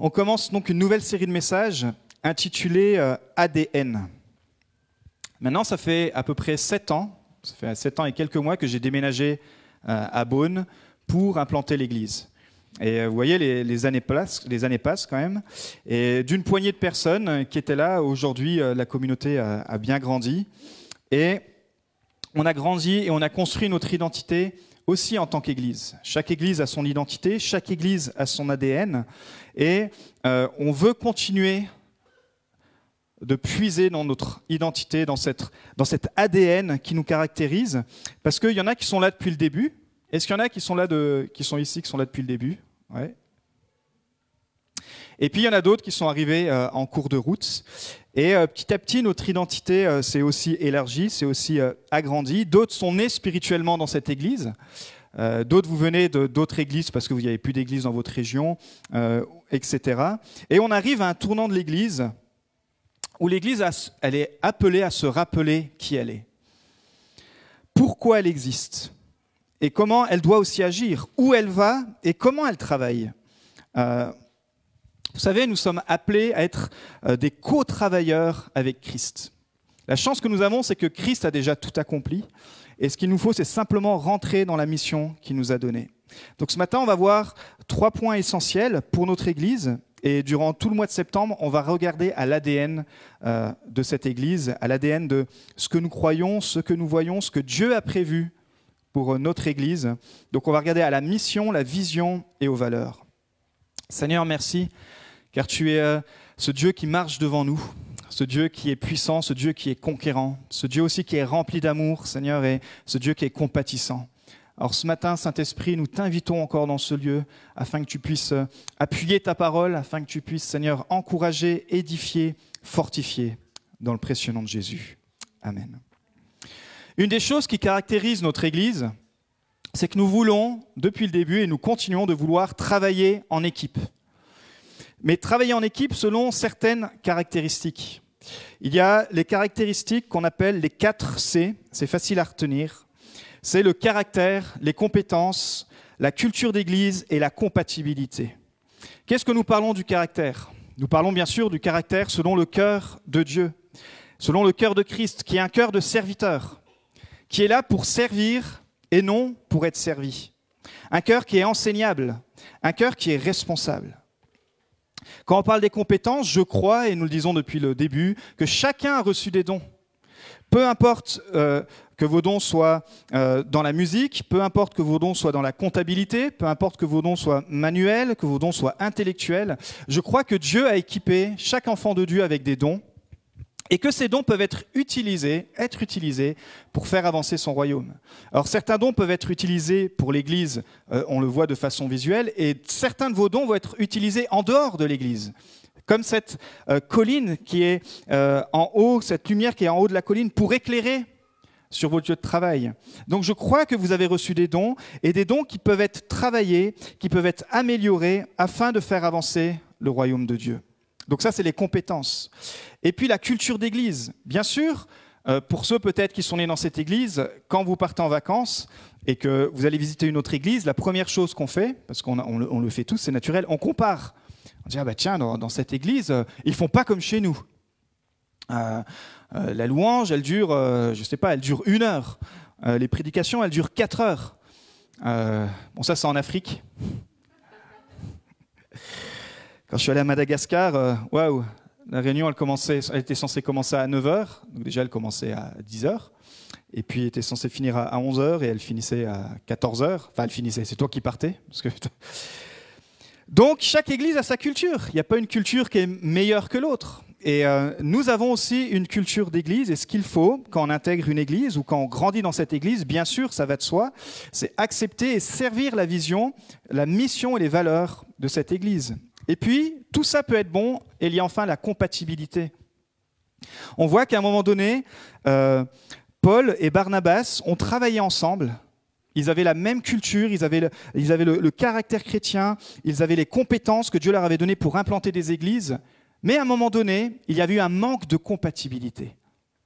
On commence donc une nouvelle série de messages intitulée euh, ADN. Maintenant, ça fait à peu près 7 ans, ça fait 7 ans et quelques mois que j'ai déménagé euh, à Beaune pour implanter l'église. Et euh, vous voyez, les, années passent, quand même. Et d'une poignée de personnes qui étaient là, aujourd'hui, la communauté a bien grandi. Et on a grandi et on a construit notre identité aussi en tant qu'Église. Chaque Église a son identité, chaque Église a son ADN, et euh, on veut continuer de puiser dans notre identité, dans, cette, cet ADN qui nous caractérise, parce qu'il y en a qui sont là depuis le début. Est-ce qu'il y en a qui sont, là qui sont ici, qui sont là depuis le début? Ouais. Et puis il y en a d'autres qui sont arrivés euh, en cours de route. Et euh, petit à petit, notre identité euh, s'est aussi élargie, s'est aussi agrandie. D'autres sont nés spirituellement dans cette église. d'autres, vous venez de d'autres églises parce que vous n'avez plus d'église dans votre région, etc. Et on arrive à un tournant de l'église où l'église, elle est appelée à se rappeler qui elle est. Pourquoi elle existe? Et comment elle doit aussi agir, où elle va? Et comment elle travaille? Vous savez, nous sommes appelés à être euh, des co-travailleurs avec Christ. La chance que nous avons, c'est que Christ a déjà tout accompli. Et ce qu'il nous faut, c'est simplement rentrer dans la mission qu'il nous a donnée. Donc ce matin, on va voir trois points essentiels pour notre Église. Et durant tout le mois de septembre, on va regarder à l'ADN euh, de cette Église, à l'ADN de ce que nous croyons, ce que nous voyons, ce que Dieu a prévu pour euh, notre Église. Donc on va regarder à la mission, la vision et aux valeurs. Seigneur, merci car tu es euh, ce Dieu qui marche devant nous, ce Dieu qui est puissant, ce Dieu qui est conquérant, ce Dieu aussi qui est rempli d'amour, Seigneur, et ce Dieu qui est compatissant. Alors ce matin, Saint-Esprit, nous t'invitons encore dans ce lieu afin que tu puisses euh, appuyer ta parole, afin que tu puisses, Seigneur, encourager, édifier, fortifier dans le précieux nom de Jésus. Amen. Une des choses qui caractérise notre Église, c'est que nous voulons, depuis le début, et nous continuons de vouloir travailler en équipe mais travailler en équipe selon certaines caractéristiques. Il y a les caractéristiques qu'on appelle les 4 C, c'est facile à retenir. C'est le caractère, les compétences, la culture d'église et la compatibilité. Qu'est-ce que nous parlons du caractère? Nous parlons bien sûr du caractère selon le cœur de Dieu, selon le cœur de Christ, qui est un cœur de serviteur, qui est là pour servir et non pour être servi. Un cœur qui est enseignable, un cœur qui est responsable. Quand on parle des compétences, je crois, et nous le disons depuis le début, que chacun a reçu des dons. Peu importe euh, que vos dons soient euh, dans la musique, peu importe que vos dons soient dans la comptabilité, peu importe que vos dons soient manuels, que vos dons soient intellectuels, je crois que Dieu a équipé chaque enfant de Dieu avec des dons et que ces dons peuvent être utilisés, être utilisés pour faire avancer son royaume. Alors certains dons peuvent être utilisés pour l'Église, euh, on le voit de façon visuelle, et certains de vos dons vont être utilisés en dehors de l'Église. Comme cette euh, colline qui est euh, en haut, cette lumière qui est en haut de la colline pour éclairer sur votre lieu de travail. Donc je crois que vous avez reçu des dons et des dons qui peuvent être travaillés, qui peuvent être améliorés afin de faire avancer le royaume de Dieu. Donc ça, c'est les compétences. Et puis la culture d'église. Bien sûr, euh, pour ceux peut-être qui sont nés dans cette église, quand vous partez en vacances et que vous allez visiter une autre église, la première chose qu'on fait, parce qu'on on le, fait tous, c'est naturel, on compare. On dit, ah bah tiens, dans, cette église, euh, ils font pas comme chez nous. Euh, la louange, elle dure, je sais pas, elle dure une heure. les prédications, elles durent quatre heures. bon, ça, c'est en Afrique. Quand je suis allé à Madagascar, euh, waouh, la réunion, elle, commençait, elle était censée commencer à 9h, donc déjà elle commençait à 10h, et puis elle était censée finir à 11h, et elle finissait à 14h. Enfin, elle finissait, c'est toi qui partais. Parce que... Donc, chaque église a sa culture. Il n'y a pas une culture qui est meilleure que l'autre. Et euh, nous avons aussi une culture d'église, et ce qu'il faut quand on intègre une église ou quand on grandit dans cette église, bien sûr, ça va de soi, c'est accepter et servir la vision, la mission et les valeurs de cette église. Et puis, tout ça peut être bon, et il y a enfin la compatibilité. On voit qu'à un moment donné, euh, Paul et Barnabas ont travaillé ensemble. Ils avaient la même culture, ils avaient, le, ils avaient le, caractère chrétien, ils avaient les compétences que Dieu leur avait données pour implanter des églises. Mais à un moment donné, il y avait eu un manque de compatibilité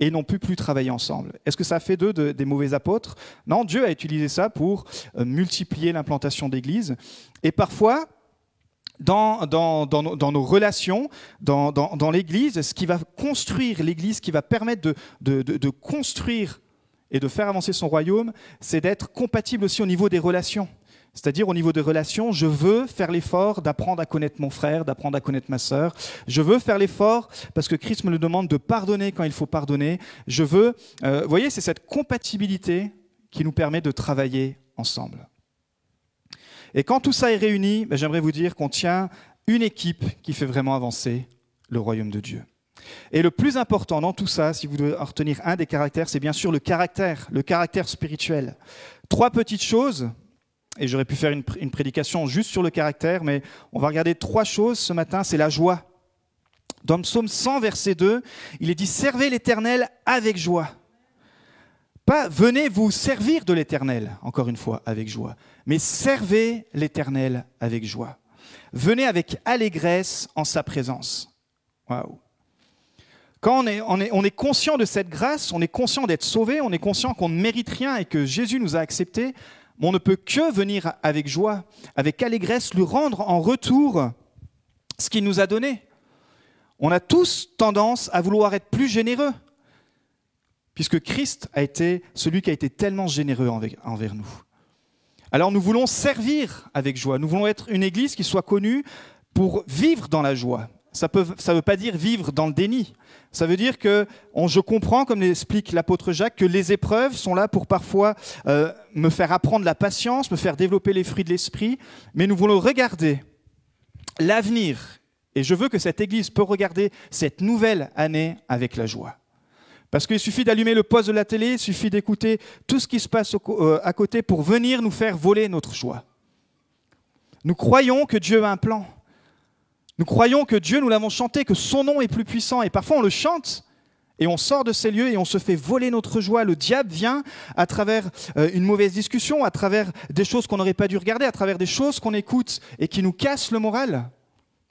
et ils n'ont pu plus travailler ensemble. Est-ce que ça fait d'eux des mauvais apôtres? Non, Dieu a utilisé ça pour euh, multiplier l'implantation d'églises. Et parfois, dans, nos, relations, dans, l'Église, ce qui va construire l'Église, qui va permettre de, construire et de faire avancer son royaume, c'est d'être compatible aussi au niveau des relations. C'est-à-dire au niveau des relations, je veux faire l'effort d'apprendre à connaître mon frère, d'apprendre à connaître ma sœur. Je veux faire l'effort parce que Christ me le demande de pardonner quand il faut pardonner. Je veux, euh, vous voyez, c'est cette compatibilité qui nous permet de travailler ensemble. Et quand tout ça est réuni, ben, j'aimerais vous dire qu'on tient une équipe qui fait vraiment avancer le royaume de Dieu. Et le plus important dans tout ça, si vous devez en retenir un des caractères, c'est bien sûr le caractère, le caractère spirituel. Trois petites choses, et j'aurais pu faire une, une, prédication juste sur le caractère, mais on va regarder trois choses ce matin, c'est la joie. Dans le psaume 100, verset 2, il est dit Servez l'Éternel avec joie. Pas venez vous servir de l'Éternel, encore une fois, avec joie, mais servez l'Éternel avec joie. Venez avec allégresse en sa présence. Waouh. Quand on est, on, est, on est, conscient de cette grâce, on est conscient d'être sauvé, on est conscient qu'on ne mérite rien et que Jésus nous a acceptés, on ne peut que venir avec joie, avec allégresse, lui rendre en retour ce qu'il nous a donné. On a tous tendance à vouloir être plus généreux, puisque Christ a été celui qui a été tellement généreux envers nous. Alors nous voulons servir avec joie, nous voulons être une église qui soit connue pour vivre dans la joie. Ça ne veut pas dire vivre dans le déni. Ça veut dire que je comprends, comme l'explique l'apôtre Jacques, que les épreuves sont là pour parfois euh, me faire apprendre la patience, me faire développer les fruits de l'esprit, mais nous voulons regarder l'avenir. Et je veux que cette Église peut regarder cette nouvelle année avec la joie. Parce qu'il suffit d'allumer le poste de la télé, il suffit d'écouter tout ce qui se passe euh, à côté pour venir nous faire voler notre joie. Nous croyons que Dieu a un plan. Nous croyons que Dieu, nous l'avons chanté, que son nom est plus puissant. Et parfois on le chante et on sort de ces lieux et on se fait voler notre joie. Le diable vient à travers euh, une mauvaise discussion, à travers des choses qu'on n'aurait pas dû regarder, à travers des choses qu'on écoute et qui nous cassent le moral.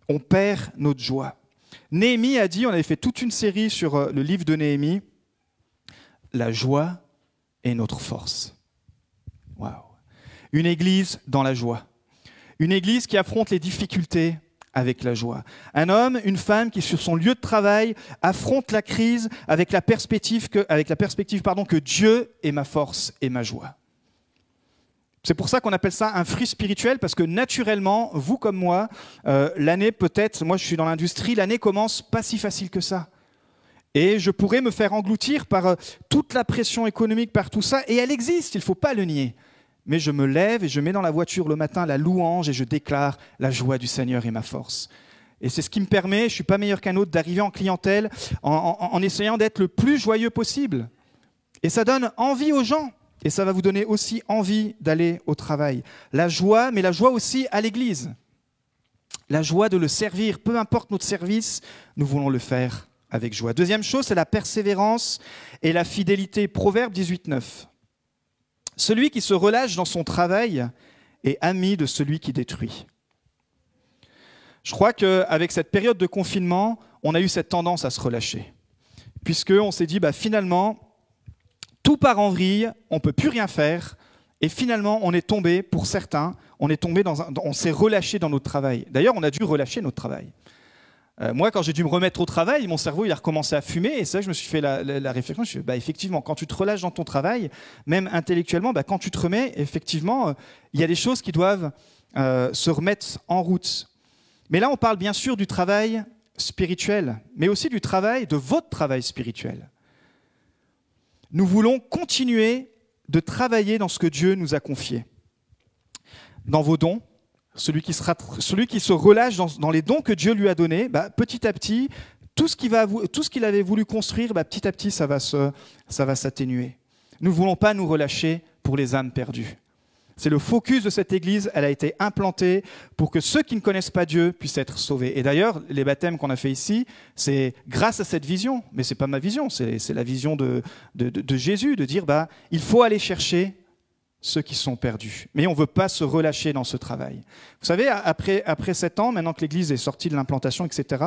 On perd notre joie. Néhémie a dit, on avait fait toute une série sur euh, le livre de Néhémie, la joie est notre force. Une église dans la joie. Une église qui affronte les difficultés avec la joie. Un homme, une femme qui sur son lieu de travail affronte la crise avec la perspective que Dieu est ma force et ma joie. C'est pour ça qu'on appelle ça un fruit spirituel, parce que naturellement, vous comme moi, euh, l'année peut-être, moi je suis dans l'industrie, l'année commence pas si facile que ça. Et je pourrais me faire engloutir par euh, toute la pression économique, par tout ça, et elle existe, il ne faut pas le nier. Mais je me lève et je mets dans la voiture le matin la louange et je déclare la joie du Seigneur et ma force. Et c'est ce qui me permet, je ne suis pas meilleur qu'un autre, d'arriver en clientèle en, en essayant d'être le plus joyeux possible. Et ça donne envie aux gens. Et ça va vous donner aussi envie d'aller au travail. La joie, mais la joie aussi à l'Église. La joie de le servir, peu importe notre service, nous voulons le faire avec joie. Deuxième chose, c'est la persévérance et la fidélité. Proverbe 18.9. Celui qui se relâche dans son travail est ami de celui qui détruit. Je crois qu'avec cette période de confinement, on a eu cette tendance à se relâcher. Puisqu'on s'est dit, bah, finalement, tout part en vrille, on ne peut plus rien faire, et finalement, on est tombé, pour certains, on on s'est relâché dans notre travail. D'ailleurs, on a dû relâcher notre travail. Euh, moi, quand j'ai dû me remettre au travail, mon cerveau il a recommencé à fumer. Et ça, je me suis fait la, réflexion. Je me suis dit, bah, effectivement, quand tu te relâches dans ton travail, même intellectuellement, bah, quand tu te remets, effectivement, euh, il y a des choses qui doivent euh, se remettre en route. Mais là, on parle bien sûr du travail spirituel, mais aussi du travail, de votre travail spirituel. Nous voulons continuer de travailler dans ce que Dieu nous a confié, dans vos dons, celui qui, sera, celui qui se relâche dans, les dons que Dieu lui a donnés, bah, petit à petit, tout ce qu'il avait voulu construire, bah, petit à petit, ça va, s'atténuer. Nous ne voulons pas nous relâcher pour les âmes perdues. C'est le focus de cette Église, elle a été implantée pour que ceux qui ne connaissent pas Dieu puissent être sauvés. Et d'ailleurs, les baptêmes qu'on a fait ici, c'est grâce à cette vision, mais ce n'est pas ma vision, c'est la vision de, Jésus, de dire, bah, il faut aller chercher ceux qui sont perdus. Mais on ne veut pas se relâcher dans ce travail. Vous savez, après, après sept ans, maintenant que l'Église est sortie de l'implantation, etc.,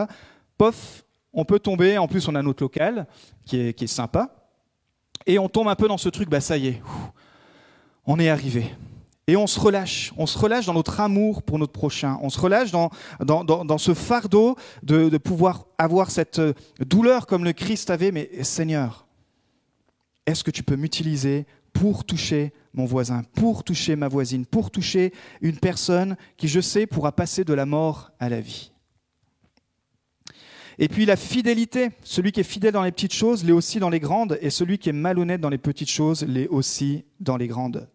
pof, on peut tomber, en plus on a notre local, qui est, qui est sympa, et on tombe un peu dans ce truc, bah ça y est, on est arrivé. Et on se relâche, on se relâche dans notre amour pour notre prochain, on se relâche dans, dans, ce fardeau de, de, pouvoir avoir cette douleur comme le Christ avait, mais Seigneur, est-ce que tu peux m'utiliser pour toucher mon voisin, pour toucher ma voisine, pour toucher une personne qui, je sais, pourra passer de la mort à la vie et puis la fidélité, celui qui est fidèle dans les petites choses l'est aussi dans les grandes, et celui qui est malhonnête dans les petites choses l'est aussi dans les grandes.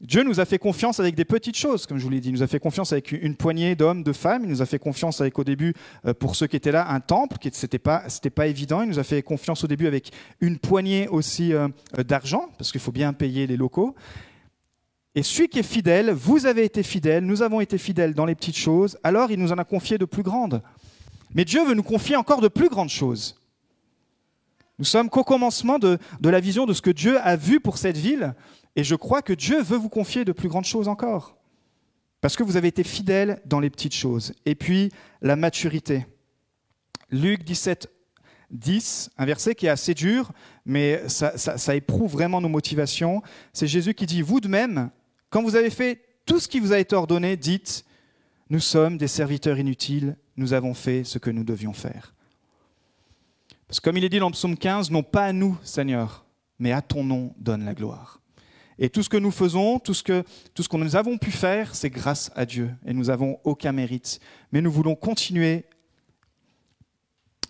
Dieu nous a fait confiance avec des petites choses, comme je vous l'ai dit. Il nous a fait confiance avec une poignée d'hommes, de femmes. Il nous a fait confiance avec, au début, euh, pour ceux qui étaient là, un temple, qui n'était pas, pas évident. Il nous a fait confiance au début avec une poignée aussi euh, d'argent, parce qu'il faut bien payer les locaux. Et celui qui est fidèle, vous avez été fidèle, nous avons été fidèles dans les petites choses, alors il nous en a confié de plus grandes. Mais Dieu veut nous confier encore de plus grandes choses. Nous sommes qu'au commencement de, la vision de ce que Dieu a vu pour cette ville, et je crois que Dieu veut vous confier de plus grandes choses encore. Parce que vous avez été fidèles dans les petites choses. Et puis, la maturité. Luc 17, 10, un verset qui est assez dur, mais ça, éprouve vraiment nos motivations. C'est Jésus qui dit, vous de même, quand vous avez fait tout ce qui vous a été ordonné, dites, nous sommes des serviteurs inutiles, nous avons fait ce que nous devions faire. Parce que comme il est dit dans le psaume 15, non pas à nous, Seigneur, mais à ton nom donne la gloire. Et tout ce que nous faisons, tout ce que, tout ce que nous avons pu faire, c'est grâce à Dieu. Et nous n'avons aucun mérite. Mais nous voulons continuer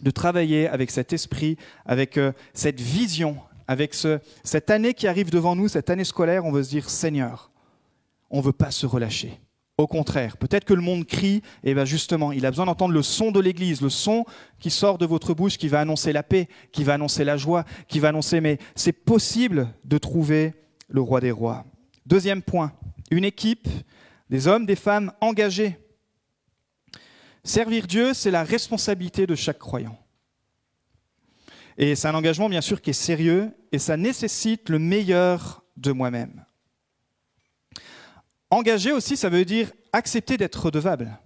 de travailler avec cet esprit, avec euh, cette vision, avec ce, cette année qui arrive devant nous, cette année scolaire, on veut se dire, Seigneur, on ne veut pas se relâcher. Au contraire, peut-être que le monde crie, et bien justement, il a besoin d'entendre le son de l'Église, le son qui sort de votre bouche, qui va annoncer la paix, qui va annoncer la joie, qui va annoncer, mais c'est possible de trouver le roi des rois. Deuxième point, une équipe, des hommes, des femmes engagés. Servir Dieu, c'est la responsabilité de chaque croyant. Et c'est un engagement, bien sûr, qui est sérieux, et ça nécessite le meilleur de moi-même. Engagé aussi, ça veut dire accepter d'être redevable.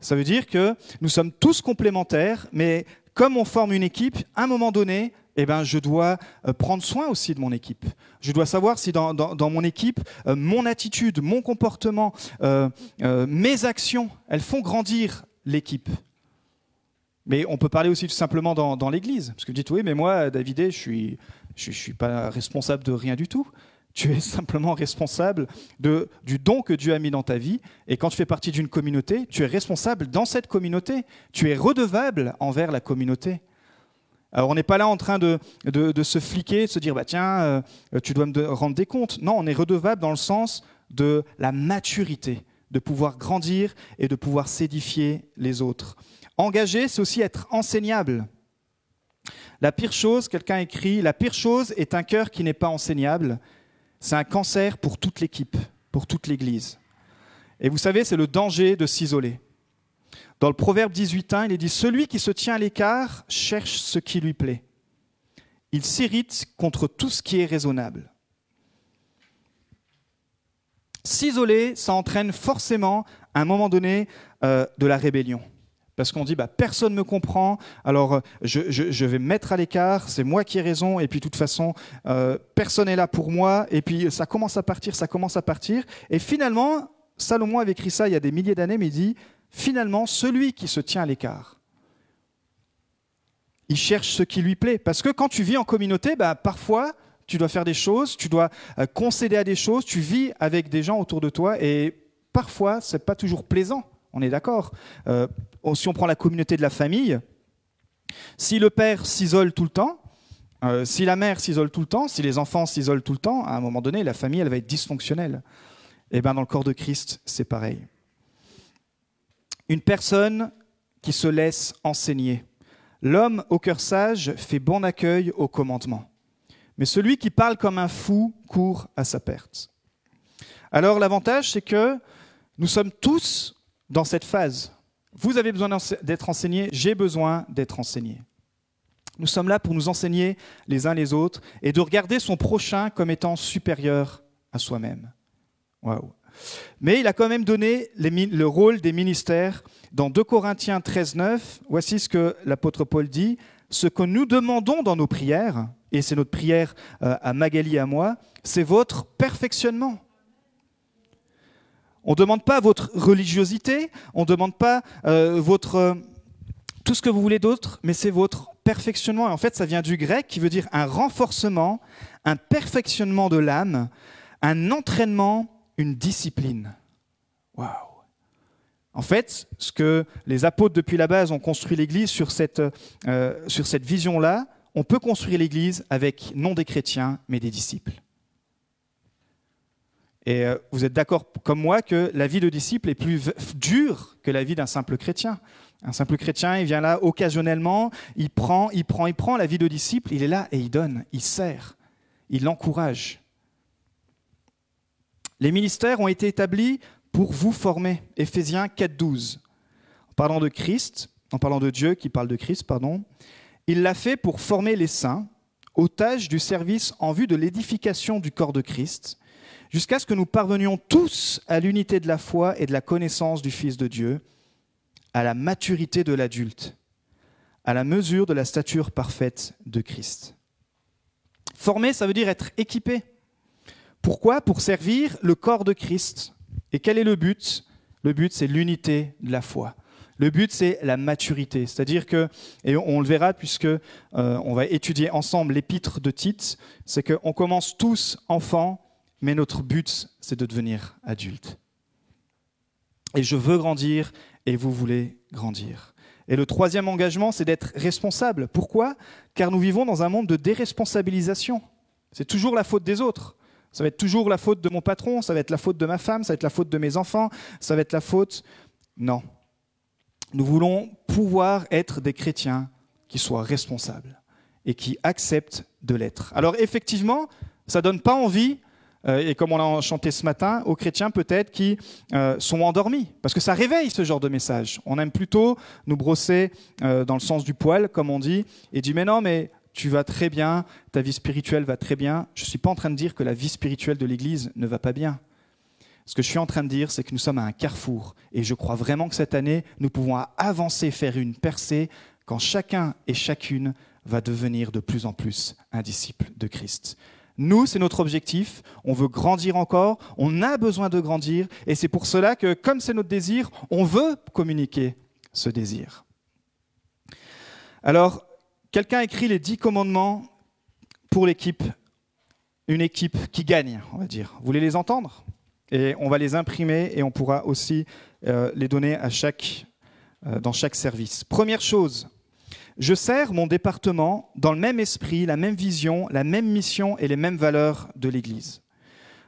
Ça veut dire que nous sommes tous complémentaires, mais comme on forme une équipe, à un moment donné, eh ben, je dois euh, prendre soin aussi de mon équipe. Je dois savoir si dans, mon équipe, euh, mon attitude, mon comportement, euh, mes actions, elles font grandir l'équipe. Mais on peut parler aussi tout simplement dans, l'Église. Parce que vous dites, oui, mais moi, David, je ne suis, je, suis pas responsable de rien du tout. Tu es simplement responsable du don que Dieu a mis dans ta vie. Et quand tu fais partie d'une communauté, tu es responsable dans cette communauté. Tu es redevable envers la communauté. Alors on n'est pas là en train de, se fliquer, de se dire bah tiens, euh, tu dois me rendre des comptes. Non, on est redevable dans le sens de la maturité, de pouvoir grandir et de pouvoir s'édifier les autres. Engager, c'est aussi être enseignable. La pire chose, quelqu'un écrit, la pire chose est un cœur qui n'est pas enseignable. C'est un cancer pour toute l'équipe, pour toute l'Église. Et vous savez, c'est le danger de s'isoler. Dans le Proverbe 18.1, il est dit Celui qui se tient à l'écart cherche ce qui lui plaît. Il s'irrite contre tout ce qui est raisonnable. S'isoler, ça entraîne forcément, à un moment donné, euh, de la rébellion. Parce qu'on dit, bah, personne ne me comprend, alors euh, je, vais me mettre à l'écart, c'est moi qui ai raison, et puis de toute façon, euh, personne n'est là pour moi, et puis ça commence à partir, ça commence à partir. Et finalement, Salomon avait écrit ça il y a des milliers d'années, mais il dit, finalement, celui qui se tient à l'écart, il cherche ce qui lui plaît. Parce que quand tu vis en communauté, bah, parfois, tu dois faire des choses, tu dois euh, concéder à des choses, tu vis avec des gens autour de toi, et parfois, ce n'est pas toujours plaisant. On est d'accord. Euh, si on prend la communauté de la famille, si le père s'isole tout le temps, euh, si la mère s'isole tout le temps, si les enfants s'isolent tout le temps, à un moment donné, la famille, elle va être dysfonctionnelle. Et eh bien, dans le corps de Christ, c'est pareil. Une personne qui se laisse enseigner. L'homme au cœur sage fait bon accueil au commandement. Mais celui qui parle comme un fou court à sa perte. Alors l'avantage, c'est que nous sommes tous dans cette phase. Vous avez besoin d'être enseigné, j'ai besoin d'être enseigné. Nous sommes là pour nous enseigner les uns les autres et de regarder son prochain comme étant supérieur à soi-même. Waouh. Mais il a quand même donné le rôle des ministères. Dans 2 Corinthiens 13, 9, voici ce que l'apôtre Paul dit. Ce que nous demandons dans nos prières, et c'est notre prière euh, à Magali et à moi, c'est votre perfectionnement. On ne demande pas votre religiosité, on ne demande pas euh, votre, euh, tout ce que vous voulez d'autre, mais c'est votre perfectionnement. Et en fait, ça vient du grec qui veut dire un renforcement, un perfectionnement de l'âme, un entraînement, une discipline. Waouh! En fait, ce que les apôtres depuis la base ont construit l'Église sur cette, euh, cette vision-là, on peut construire l'Église avec non des chrétiens, mais des disciples. Et euh, vous êtes d'accord comme moi que la vie de disciple est plus dure que la vie d'un simple chrétien. Un simple chrétien, il vient là occasionnellement, il prend, il prend, il prend la vie de disciple, il est là et il donne, il sert, il encourage. Les ministères ont été établis pour vous former. Éphésiens 4.12. En parlant de Christ, en parlant de Dieu qui parle de Christ, pardon, il l'a fait pour former les saints aux tâches du service en vue de l'édification du corps de Christ, jusqu'à ce que nous parvenions tous à l'unité de la foi et de la connaissance du Fils de Dieu, à la maturité de l'adulte, à la mesure de la stature parfaite de Christ. Former, ça veut dire être équipé. Pourquoi? Pour servir le corps de Christ. Et quel est le but? Le but, c'est l'unité de la foi. Le but, c'est la maturité. C'est-à-dire que, et on le verra puisque euh, on va étudier ensemble l'épître de Tite, c'est qu'on commence tous enfants, mais notre but, c'est de devenir adulte. Et je veux grandir et vous voulez grandir. Et le troisième engagement, c'est d'être responsable. Pourquoi? Car nous vivons dans un monde de déresponsabilisation. C'est toujours la faute des autres. Ça va être toujours la faute de mon patron, ça va être la faute de ma femme, ça va être la faute de mes enfants, ça va être la faute... Non. Nous voulons pouvoir être des chrétiens qui soient responsables et qui acceptent de l'être. Alors effectivement, ça donne pas envie euh, et comme on l'a chanté ce matin, aux chrétiens peut-être qui euh, sont endormis, parce que ça réveille ce genre de message. On aime plutôt nous brosser euh, dans le sens du poil, comme on dit, et dire mais non, mais tu vas très bien, ta vie spirituelle va très bien. Je ne suis pas en train de dire que la vie spirituelle de l'Église ne va pas bien. Ce que je suis en train de dire, c'est que nous sommes à un carrefour, et je crois vraiment que cette année, nous pouvons avancer, faire une percée, quand chacun et chacune va devenir de plus en plus un disciple de Christ. Nous, c'est notre objectif. On veut grandir encore. On a besoin de grandir. Et c'est pour cela que, comme c'est notre désir, on veut communiquer ce désir. Alors, quelqu'un écrit les dix commandements pour l'équipe, une équipe qui gagne, on va dire. Vous voulez les entendre? Et on va les imprimer et on pourra aussi euh, les donner euh, dans chaque service. Première chose, je sers mon département dans le même esprit, la même vision, la même mission et les mêmes valeurs de l'Église.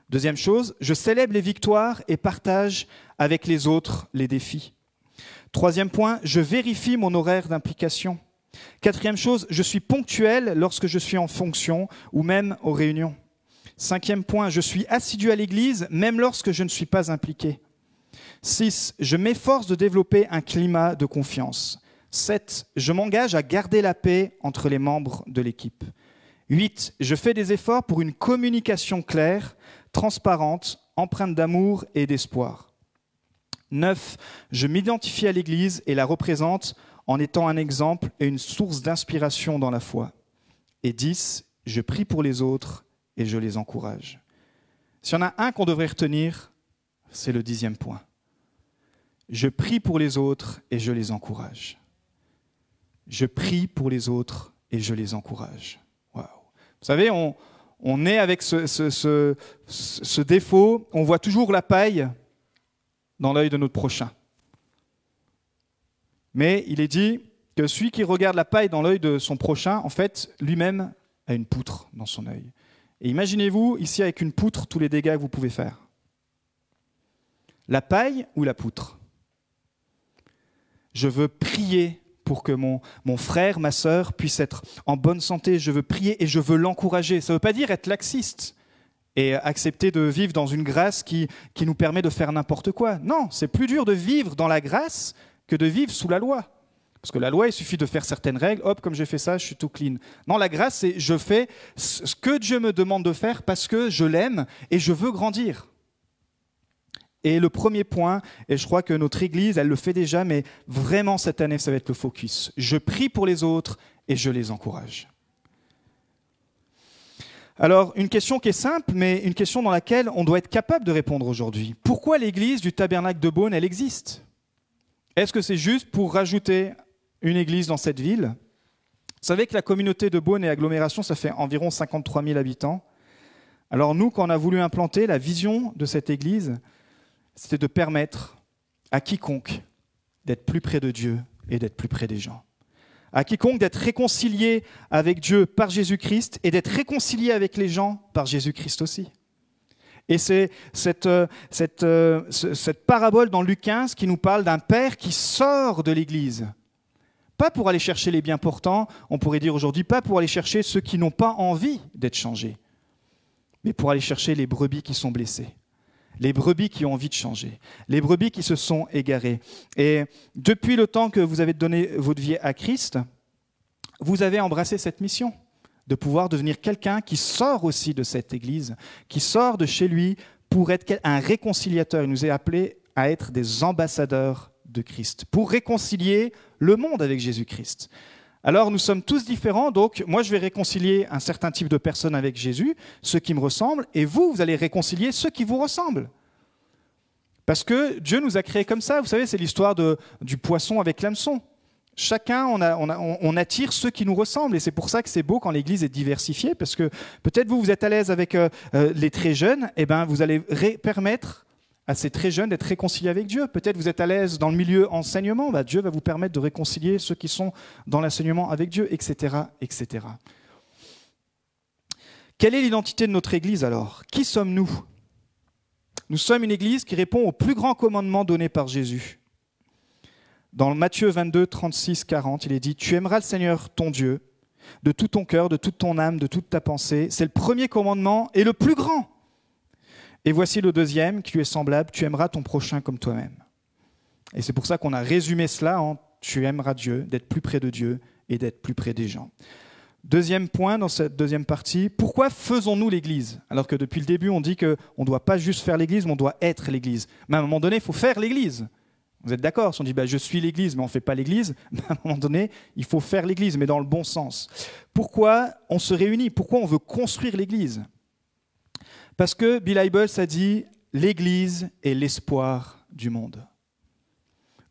Deuxième chose, je célèbre les victoires et partage avec les autres les défis. Troisième point, je vérifie mon horaire d'implication. Quatrième chose, je suis ponctuel lorsque je suis en fonction ou même aux réunions. Cinquième point, je suis assidu à l'Église même lorsque je ne suis pas impliqué. Six, je m'efforce de développer un climat de confiance. 7. Je m'engage à garder la paix entre les membres de l'équipe. 8. Je fais des efforts pour une communication claire, transparente, empreinte d'amour et d'espoir. 9. Je m'identifie à l'Église et la représente en étant un exemple et une source d'inspiration dans la foi. Et 10. Je prie pour les autres et je les encourage. S'il y en a un qu'on devrait retenir, c'est le dixième point. Je prie pour les autres et je les encourage je prie pour les autres et je les encourage. Vous savez, on, on est avec ce, ce, défaut, on voit toujours la paille dans l'œil de notre prochain. Mais il est dit que celui qui regarde la paille dans l'œil de son prochain, en fait, lui-même a une poutre dans son œil. Et imaginez-vous ici avec une poutre tous les dégâts que vous pouvez faire. La paille ou la poutre? Je veux prier pour que mon, frère, ma sœur puisse être en bonne santé. Je veux prier et je veux l'encourager. Ça ne veut pas dire être laxiste et accepter de vivre dans une grâce qui, qui nous permet de faire n'importe quoi. Non, c'est plus dur de vivre dans la grâce que de vivre sous la loi. Parce que la loi, il suffit de faire certaines règles, hop, comme j'ai fait ça, je suis tout clean. Non, la grâce, c'est je fais ce que Dieu me demande de faire parce que je l'aime et je veux grandir. Et le premier point, et je crois que notre Église, elle le fait déjà, mais vraiment cette année, ça va être le focus. Je prie pour les autres et je les encourage. Alors, une question qui est simple, mais une question dans laquelle on doit être capable de répondre aujourd'hui. Pourquoi l'église du tabernacle de Beaune, elle existe? Est-ce que c'est juste pour rajouter une église dans cette ville? Vous savez que la communauté de Beaune et agglomération, ça fait environ 53 000 habitants. Alors nous, quand on a voulu implanter la vision de cette église, c'était de permettre à quiconque d'être plus près de Dieu et d'être plus près des gens à quiconque d'être réconcilié avec Dieu par Jésus-Christ et d'être réconcilié avec les gens par Jésus-Christ aussi. Et c'est cette, euh, euh, cette, parabole dans Luc 15 qui nous parle d'un père qui sort de l'Église. Pas pour aller chercher les bien portants, on pourrait dire aujourd'hui, pas pour aller chercher ceux qui n'ont pas envie d'être changés, mais pour aller chercher les brebis qui sont blessées les brebis qui ont envie de changer, les brebis qui se sont égarées. Et depuis le temps que vous avez donné votre vie à Christ, vous avez embrassé cette mission de pouvoir devenir quelqu'un qui sort aussi de cette Église, qui sort de chez lui pour être un réconciliateur. Il nous est appelé à être des ambassadeurs de Christ, pour réconcilier le monde avec Jésus-Christ. Alors nous sommes tous différents, donc moi je vais réconcilier un certain type de personnes avec Jésus, ceux qui me ressemblent, et vous, vous allez réconcilier ceux qui vous ressemblent. Parce que Dieu nous a créés comme ça, vous savez, c'est l'histoire du poisson avec l'hameçon. Chacun, on, attire ceux qui nous ressemblent, et c'est pour ça que c'est beau quand l'Église est diversifiée, parce que peut-être vous, vous êtes à l'aise avec euh, euh, les très jeunes, et eh ben vous allez permettre à ces très jeunes d'être réconciliés avec Dieu. Peut-être vous êtes à l'aise dans le milieu enseignement, bah, Dieu va vous permettre de réconcilier ceux qui sont dans l'enseignement avec Dieu, etc., etc. Quelle est l'identité de notre Église alors? Qui sommes-nous? Nous sommes une Église qui répond au plus grand commandement donné par Jésus. Dans Matthieu 22, 36, 40, il est dit, Tu aimeras le Seigneur ton Dieu de tout ton cœur, de toute ton âme, de toute ta pensée. C'est le premier commandement et le plus grand. Et voici le deuxième qui lui est semblable, tu aimeras ton prochain comme toi-même. Et c'est pour ça qu'on a résumé cela en tu aimeras Dieu, d'être plus près de Dieu et d'être plus près des gens. Deuxième point dans cette deuxième partie, pourquoi faisons-nous l'Église? Alors que depuis le début, on dit qu'on ne doit pas juste faire l'Église, mais on doit être l'Église. Mais à un moment donné, il faut faire l'Église. Vous êtes d'accord Si on dit bah, je suis l'Église, mais on ne fait pas l'Église, à un moment donné, il faut faire l'Église, mais dans le bon sens. Pourquoi on se réunit? Pourquoi on veut construire l'Église? Parce que Bill Hybels a dit l'Église est l'espoir du monde.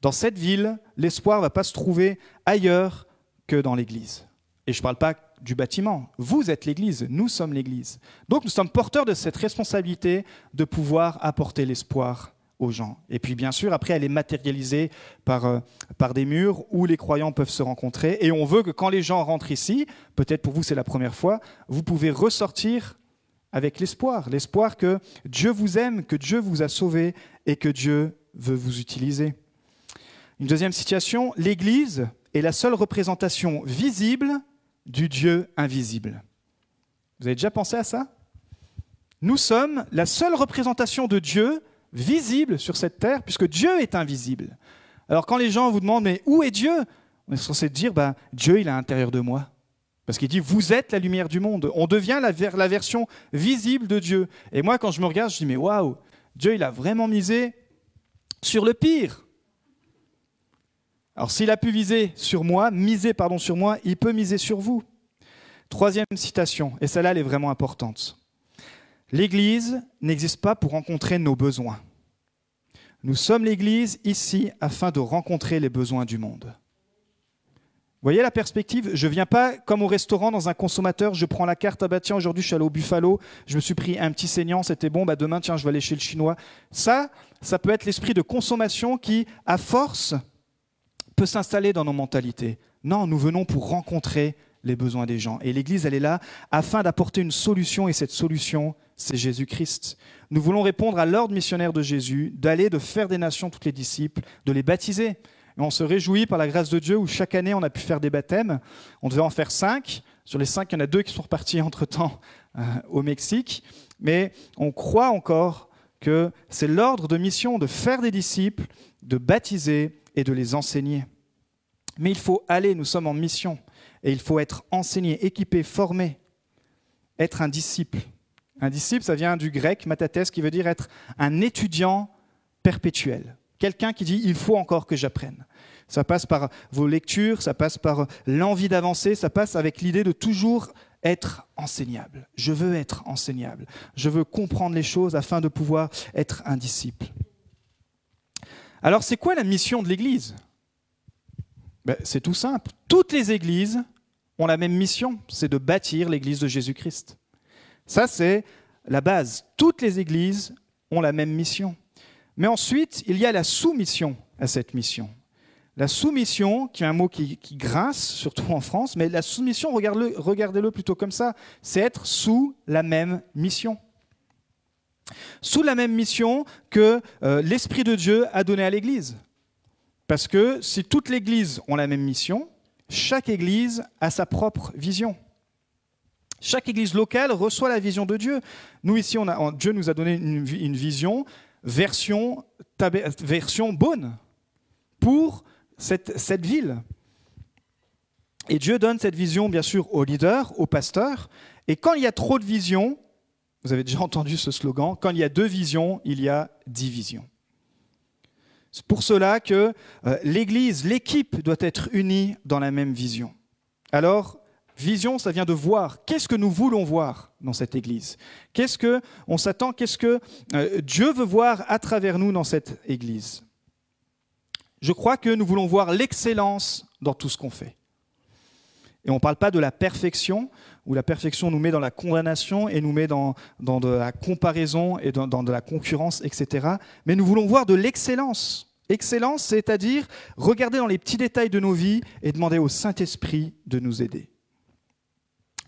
Dans cette ville, l'espoir ne va pas se trouver ailleurs que dans l'Église. Et je ne parle pas du bâtiment. Vous êtes l'Église, nous sommes l'Église. Donc nous sommes porteurs de cette responsabilité de pouvoir apporter l'espoir aux gens. Et puis bien sûr, après, elle est matérialisée par, euh, par des murs où les croyants peuvent se rencontrer. Et on veut que quand les gens rentrent ici, peut-être pour vous c'est la première fois, vous pouvez ressortir avec l'espoir, l'espoir que Dieu vous aime, que Dieu vous a sauvé et que Dieu veut vous utiliser. Une deuxième situation, l'Église est la seule représentation visible du Dieu invisible. Vous avez déjà pensé à ça? Nous sommes la seule représentation de Dieu visible sur cette terre, puisque Dieu est invisible. Alors quand les gens vous demandent, mais où est Dieu? On est censé dire, bah, Dieu, il est à l'intérieur de moi. Parce qu'il dit, vous êtes la lumière du monde. On devient la, la, version visible de Dieu. Et moi, quand je me regarde, je dis, mais waouh, Dieu, il a vraiment misé sur le pire. Alors s'il a pu viser sur moi, miser pardon sur moi, il peut miser sur vous. Troisième citation, et celle-là, elle est vraiment importante. L'Église n'existe pas pour rencontrer nos besoins. Nous sommes l'Église ici afin de rencontrer les besoins du monde voyez la perspective Je ne viens pas comme au restaurant dans un consommateur, je prends la carte, ah bah tiens, aujourd'hui je suis allé au Buffalo, je me suis pris un petit saignant, c'était bon, bah demain tiens, je vais aller chez le chinois. Ça, ça peut être l'esprit de consommation qui, à force, peut s'installer dans nos mentalités. Non, nous venons pour rencontrer les besoins des gens. Et l'Église, elle est là afin d'apporter une solution, et cette solution, c'est Jésus-Christ. Nous voulons répondre à l'ordre missionnaire de Jésus, d'aller, de faire des nations toutes les disciples, de les baptiser. On se réjouit par la grâce de Dieu où chaque année on a pu faire des baptêmes. On devait en faire cinq. Sur les cinq, il y en a deux qui sont repartis entre-temps euh, au Mexique. Mais on croit encore que c'est l'ordre de mission de faire des disciples, de baptiser et de les enseigner. Mais il faut aller, nous sommes en mission, et il faut être enseigné, équipé, formé, être un disciple. Un disciple, ça vient du grec matates, qui veut dire être un étudiant perpétuel. Quelqu'un qui dit il faut encore que j'apprenne. Ça passe par vos lectures, ça passe par l'envie d'avancer, ça passe avec l'idée de toujours être enseignable. Je veux être enseignable. Je veux comprendre les choses afin de pouvoir être un disciple. Alors c'est quoi la mission de l'Église? Ben, C'est tout simple. Toutes les églises ont la même mission, c'est de bâtir l'Église de Jésus-Christ. Ça, c'est la base. Toutes les églises ont la même mission. Mais ensuite, il y a la soumission à cette mission. La soumission, qui est un mot qui, grince, surtout en France, mais la soumission, regardez-le plutôt comme ça, c'est être sous la même mission. Sous la même mission que euh, l'Esprit de Dieu a donné à l'Église. Parce que si toute l'Église ont la même mission, chaque Église a sa propre vision. Chaque Église locale reçoit la vision de Dieu. Nous ici, Dieu nous a donné une, vision version, bonne pour cette, cette ville. Et Dieu donne cette vision, bien sûr, aux leaders, aux pasteurs. Et quand il y a trop de visions, vous avez déjà entendu ce slogan, quand il y a deux visions, il y a dix visions. C'est pour cela que euh, l'Église, l'équipe doit être unie dans la même vision. Alors, vision, ça vient de voir. Qu'est-ce que nous voulons voir dans cette Église? Qu'est-ce que on s'attend? Qu'est-ce que euh, Dieu veut voir à travers nous dans cette Église? Je crois que nous voulons voir l'excellence dans tout ce qu'on fait. Et on ne parle pas de la perfection, où la perfection nous met dans la condamnation et nous met dans, de la comparaison et dans, de la concurrence, etc. Mais nous voulons voir de l'excellence. Excellence, c'est-à-dire regarder dans les petits détails de nos vies et demander au Saint-Esprit de nous aider.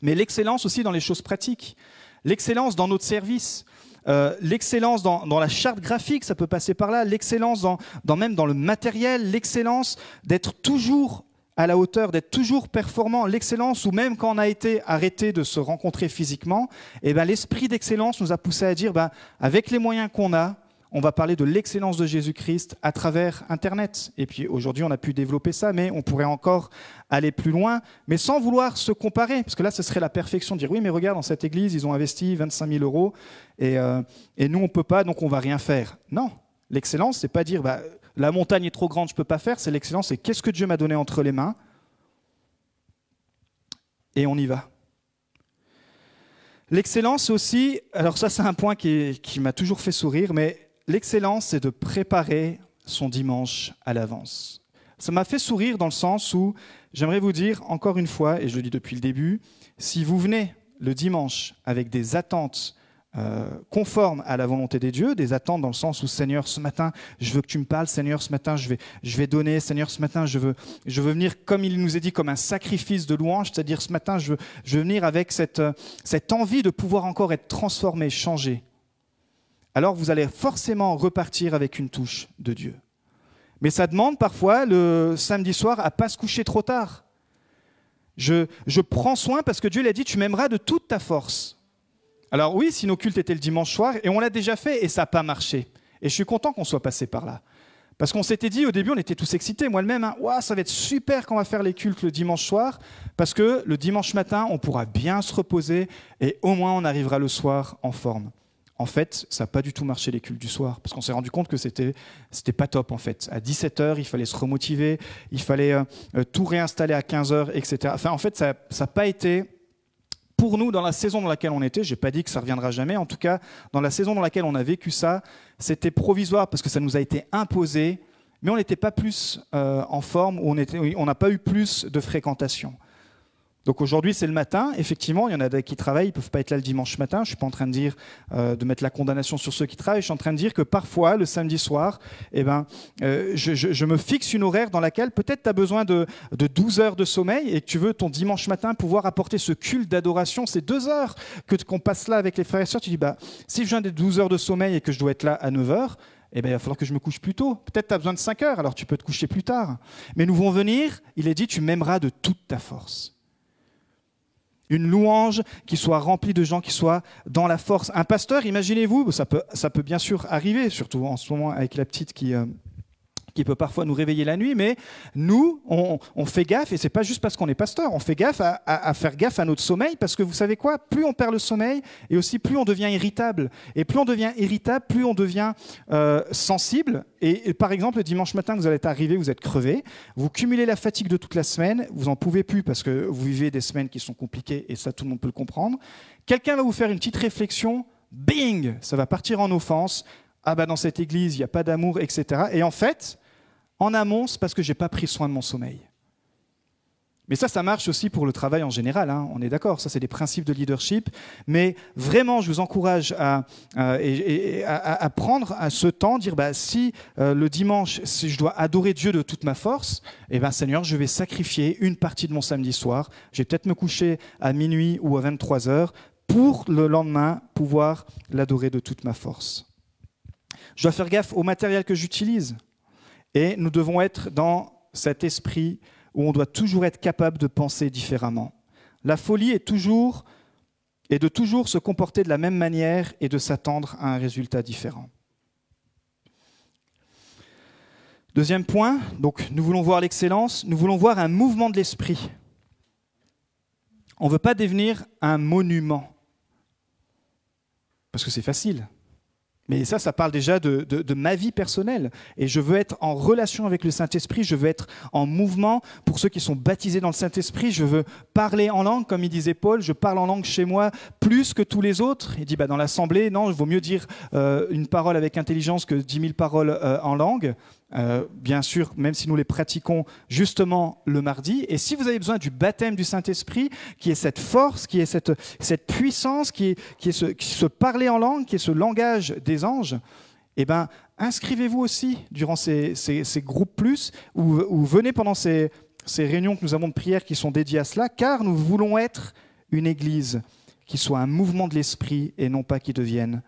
Mais l'excellence aussi dans les choses pratiques. L'excellence dans notre service. Euh, l'excellence dans, la charte graphique, ça peut passer par là, l'excellence dans, même dans le matériel, l'excellence d'être toujours à la hauteur, d'être toujours performant, l'excellence où même quand on a été arrêté de se rencontrer physiquement, eh ben, l'esprit d'excellence nous a poussé à dire, ben, avec les moyens qu'on a, on va parler de l'excellence de Jésus-Christ à travers Internet. Et puis aujourd'hui, on a pu développer ça, mais on pourrait encore aller plus loin, mais sans vouloir se comparer, parce que là, ce serait la perfection de dire oui, mais regarde, dans cette église, ils ont investi 25 000 euros, et, euh, et nous, on ne peut pas, donc on va rien faire. Non, l'excellence, c'est pas dire bah, la montagne est trop grande, je ne peux pas faire, c'est l'excellence, c'est qu'est-ce que Dieu m'a donné entre les mains, et on y va. L'excellence aussi, alors ça c'est un point qui, qui m'a toujours fait sourire, mais L'excellence, c'est de préparer son dimanche à l'avance. Ça m'a fait sourire dans le sens où j'aimerais vous dire encore une fois, et je le dis depuis le début, si vous venez le dimanche avec des attentes euh, conformes à la volonté des dieux, des attentes dans le sens où Seigneur, ce matin, je veux que tu me parles, Seigneur, ce matin, je vais, je vais donner, Seigneur, ce matin, je veux, je veux venir, comme il nous est dit, comme un sacrifice de louange, c'est-à-dire ce matin, je veux, je veux venir avec cette, cette envie de pouvoir encore être transformé, changé alors vous allez forcément repartir avec une touche de Dieu. Mais ça demande parfois le samedi soir à pas se coucher trop tard. Je, je prends soin parce que Dieu l'a dit, tu m'aimeras de toute ta force. Alors oui, si nos cultes étaient le dimanche soir, et on l'a déjà fait, et ça n'a pas marché. Et je suis content qu'on soit passé par là. Parce qu'on s'était dit, au début, on était tous excités, moi même, hein, ça va être super qu'on va faire les cultes le dimanche soir, parce que le dimanche matin, on pourra bien se reposer, et au moins on arrivera le soir en forme en fait, ça n'a pas du tout marché les cultes du soir, parce qu'on s'est rendu compte que c'était c'était pas top en fait. À 17h, il fallait se remotiver, il fallait euh, euh, tout réinstaller à 15h, etc. Enfin, en fait, ça n'a pas été pour nous dans la saison dans laquelle on était. J'ai pas dit que ça reviendra jamais. En tout cas, dans la saison dans laquelle on a vécu ça, c'était provisoire parce que ça nous a été imposé, mais on n'était pas plus euh, en forme, on n'a pas eu plus de fréquentation. Donc aujourd'hui, c'est le matin. Effectivement, il y en a qui travaillent, ils ne peuvent pas être là le dimanche matin. Je ne suis pas en train de dire euh, de mettre la condamnation sur ceux qui travaillent. Je suis en train de dire que parfois, le samedi soir, eh ben, euh, je, me fixe une horaire dans laquelle peut-être tu as besoin de, 12 heures de sommeil et que tu veux ton dimanche matin pouvoir apporter ce culte d'adoration, ces deux heures que qu'on passe là avec les frères et sœurs. Tu dis, bah, si je viens des 12 heures de sommeil et que je dois être là à 9 heures, eh ben, il va falloir que je me couche plus tôt. Peut-être tu as besoin de 5 heures, alors tu peux te coucher plus tard. Mais nous vont venir, il est dit, tu m'aimeras de toute ta force. Une louange qui soit remplie de gens qui soient dans la force. Un pasteur, imaginez-vous, ça peut, ça peut bien sûr arriver, surtout en ce moment avec la petite qui, euh, qui peut parfois nous réveiller la nuit, mais nous, on, fait gaffe, et c'est pas juste parce qu'on est pasteur, on fait gaffe à, faire gaffe à notre sommeil, parce que vous savez quoi Plus on perd le sommeil, et aussi plus on devient irritable. Et plus on devient irritable, plus on devient euh, sensible. Et, par exemple, le dimanche matin, vous allez arriver, vous êtes crevé, vous cumulez la fatigue de toute la semaine, vous en pouvez plus parce que vous vivez des semaines qui sont compliquées, et ça, tout le monde peut le comprendre. Quelqu'un va vous faire une petite réflexion, bing, ça va partir en offense. Ah bah dans cette église, il n'y a pas d'amour, etc. Et en fait, en amont, c'est parce que je n'ai pas pris soin de mon sommeil. Mais ça, ça marche aussi pour le travail en général, hein. on est d'accord, ça c'est des principes de leadership. Mais vraiment, je vous encourage à, à, prendre ce temps, dire bah, si euh, le dimanche, si je dois adorer Dieu de toute ma force, eh ben Seigneur, je vais sacrifier une partie de mon samedi soir. Je vais peut-être me coucher à minuit ou à 23 heures pour le lendemain pouvoir l'adorer de toute ma force. Je dois faire gaffe au matériel que j'utilise. Et nous devons être dans cet esprit où on doit toujours être capable de penser différemment. La folie est toujours de toujours se comporter de la même manière et de s'attendre à un résultat différent. Deuxième point, donc nous voulons voir l'excellence, nous voulons voir un mouvement de l'esprit. On ne veut pas devenir un monument, parce que c'est facile. Mais ça, ça parle déjà de, ma vie personnelle. Et je veux être en relation avec le Saint-Esprit, je veux être en mouvement. Pour ceux qui sont baptisés dans le Saint-Esprit, je veux parler en langue, comme il disait Paul, je parle en langue chez moi plus que tous les autres. Il dit, bah, dans l'Assemblée, non, il vaut mieux dire euh, une parole avec intelligence que dix mille paroles euh, en langue. Euh, bien sûr, même si nous les pratiquons justement le mardi. Et si vous avez besoin du baptême du Saint-Esprit, qui est cette force, qui est cette, cette puissance, qui est, qui est ce, qui parler en langue, qui est ce langage des anges, eh ben, inscrivez-vous aussi durant ces, ces, groupes plus, ou, ou, venez pendant ces, ces réunions que nous avons de prière qui sont dédiées à cela, car nous voulons être une église qui soit un mouvement de l'esprit et non pas qui devienne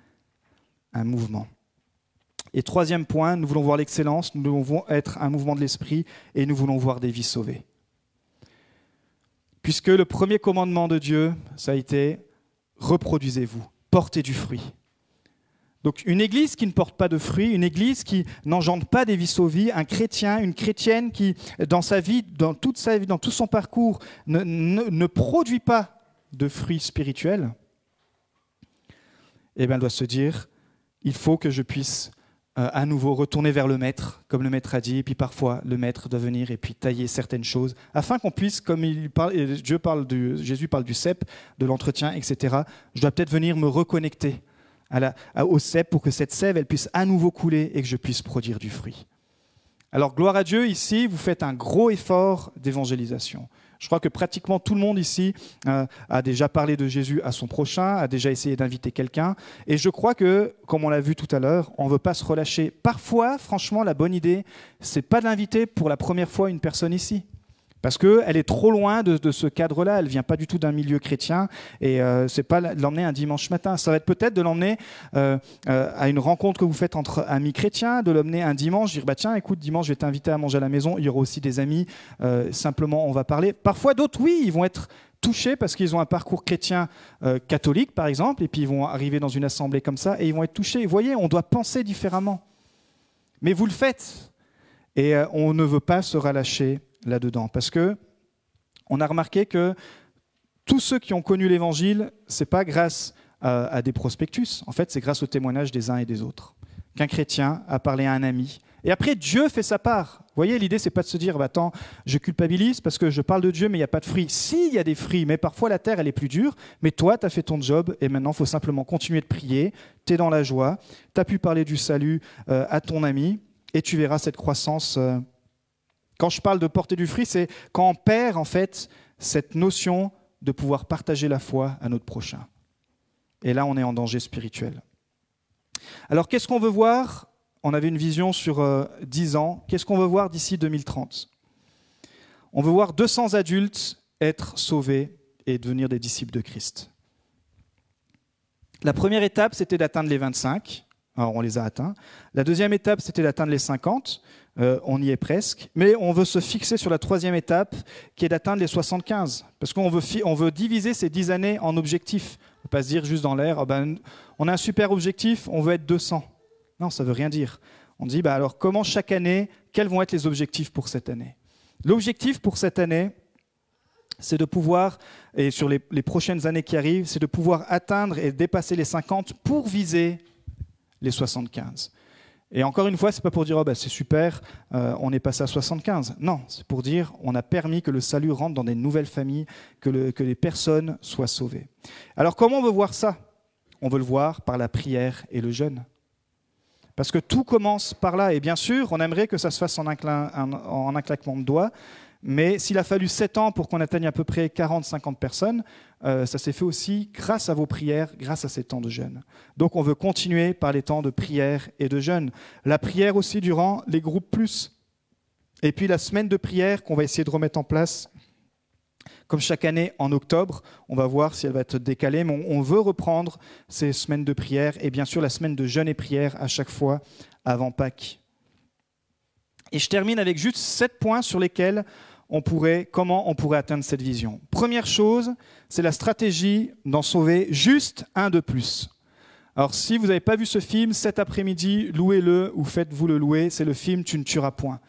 un mouvement. Et troisième point, nous voulons voir l'excellence, nous voulons être un mouvement de l'esprit et nous voulons voir des vies sauvées. Puisque le premier commandement de Dieu, ça a été reproduisez-vous, portez du fruit. Donc une église qui ne porte pas de fruits, une église qui n'engendre pas des vies sauvées, un chrétien, une chrétienne qui, dans sa vie, dans toute sa vie, dans tout son parcours, ne, produit pas de fruits spirituels, eh bien, elle doit se dire, il faut que je puisse à nouveau retourner vers le maître, comme le maître a dit, et puis parfois le maître doit venir et puis tailler certaines choses, afin qu'on puisse, comme parle, Dieu parle du, Jésus parle du cep, de l'entretien, etc. Je dois peut-être venir me reconnecter au cep pour que cette sève elle puisse à nouveau couler et que je puisse produire du fruit. Alors gloire à Dieu, ici, vous faites un gros effort d'évangélisation. Je crois que pratiquement tout le monde ici euh, a déjà parlé de Jésus à son prochain, a déjà essayé d'inviter quelqu'un. Et je crois que, comme on l'a vu tout à l'heure, on ne veut pas se relâcher. Parfois, franchement, la bonne idée, c'est pas d'inviter pour la première fois une personne ici. Parce qu'elle est trop loin de, ce cadre-là. Elle vient pas du tout d'un milieu chrétien. Et euh, c'est pas de l'emmener un dimanche matin. Ça va être peut-être de l'emmener euh, euh, à une rencontre que vous faites entre amis chrétiens, de l'emmener un dimanche, dire bah tiens, écoute, dimanche, je vais t'inviter à manger à la maison. Il y aura aussi des amis. Euh, simplement, on va parler. Parfois, d'autres, oui, ils vont être touchés parce qu'ils ont un parcours chrétien catholique, par exemple, et puis ils vont arriver dans une assemblée comme ça et ils vont être touchés. Vous voyez, on doit penser différemment. Mais vous le faites. Et on ne veut pas se relâcher là-dedans. Parce que on a remarqué que tous ceux qui ont connu l'Évangile, c'est pas grâce à, des prospectus. En fait, c'est grâce au témoignage des uns et des autres. Qu'un chrétien a parlé à un ami. Et après, Dieu fait sa part. Vous voyez, l'idée, c'est pas de se dire, bah, attends, je culpabilise parce que je parle de Dieu, mais il n'y a pas de fruits. Si, il y a des fruits, mais parfois la terre, elle est plus dure. Mais toi, tu as fait ton job et maintenant, il faut simplement continuer de prier. Tu es dans la joie. Tu as pu parler du salut euh, à ton ami et tu verras cette croissance. Euh, quand je parle de porter du fruit, c'est quand on perd en fait cette notion de pouvoir partager la foi à notre prochain. Et là, on est en danger spirituel. Alors, qu'est-ce qu'on veut voir? On avait une vision sur euh, dix 10 ans. Qu'est-ce qu'on veut voir d'ici 2030 On veut voir 200 adultes être sauvés et devenir des disciples de Christ. La première étape, c'était d'atteindre les 25. Alors, on les a atteints. La deuxième étape, c'était d'atteindre les 50. Euh, on y est presque. Mais on veut se fixer sur la troisième étape, qui est d'atteindre les 75. Parce qu'on veut, veut diviser ces 10 années en objectifs. On ne pas se dire juste dans l'air, oh ben, on a un super objectif, on veut être 200. Non, ça ne veut rien dire. On dit, bah alors comment chaque année, quels vont être les objectifs pour cette année? L'objectif pour cette année, c'est de pouvoir, et sur les, prochaines années qui arrivent, c'est de pouvoir atteindre et dépasser les 50 pour viser les 75. Et encore une fois, ce n'est pas pour dire oh ben, c'est super, euh, on est passé à 75. Non, c'est pour dire on a permis que le salut rentre dans des nouvelles familles, que, que les personnes soient sauvées. Alors comment on veut voir ça? On veut le voir par la prière et le jeûne. Parce que tout commence par là. Et bien sûr, on aimerait que ça se fasse en un claquement de doigts. Mais s'il a fallu 7 ans pour qu'on atteigne à peu près 40-50 personnes, euh, ça s'est fait aussi grâce à vos prières, grâce à ces temps de jeûne. Donc on veut continuer par les temps de prière et de jeûne. La prière aussi durant les groupes plus. Et puis la semaine de prière qu'on va essayer de remettre en place. Comme chaque année en octobre, on va voir si elle va être décalée, mais on veut reprendre ces semaines de prière et bien sûr la semaine de jeûne et prière à chaque fois avant Pâques. Et je termine avec juste sept points sur lesquels on pourrait, comment on pourrait atteindre cette vision. Première chose, c'est la stratégie d'en sauver juste un de plus. Alors si vous n'avez pas vu ce film, cet après-midi, louez-le ou faites-vous le louer, c'est le film Tu ne tueras point.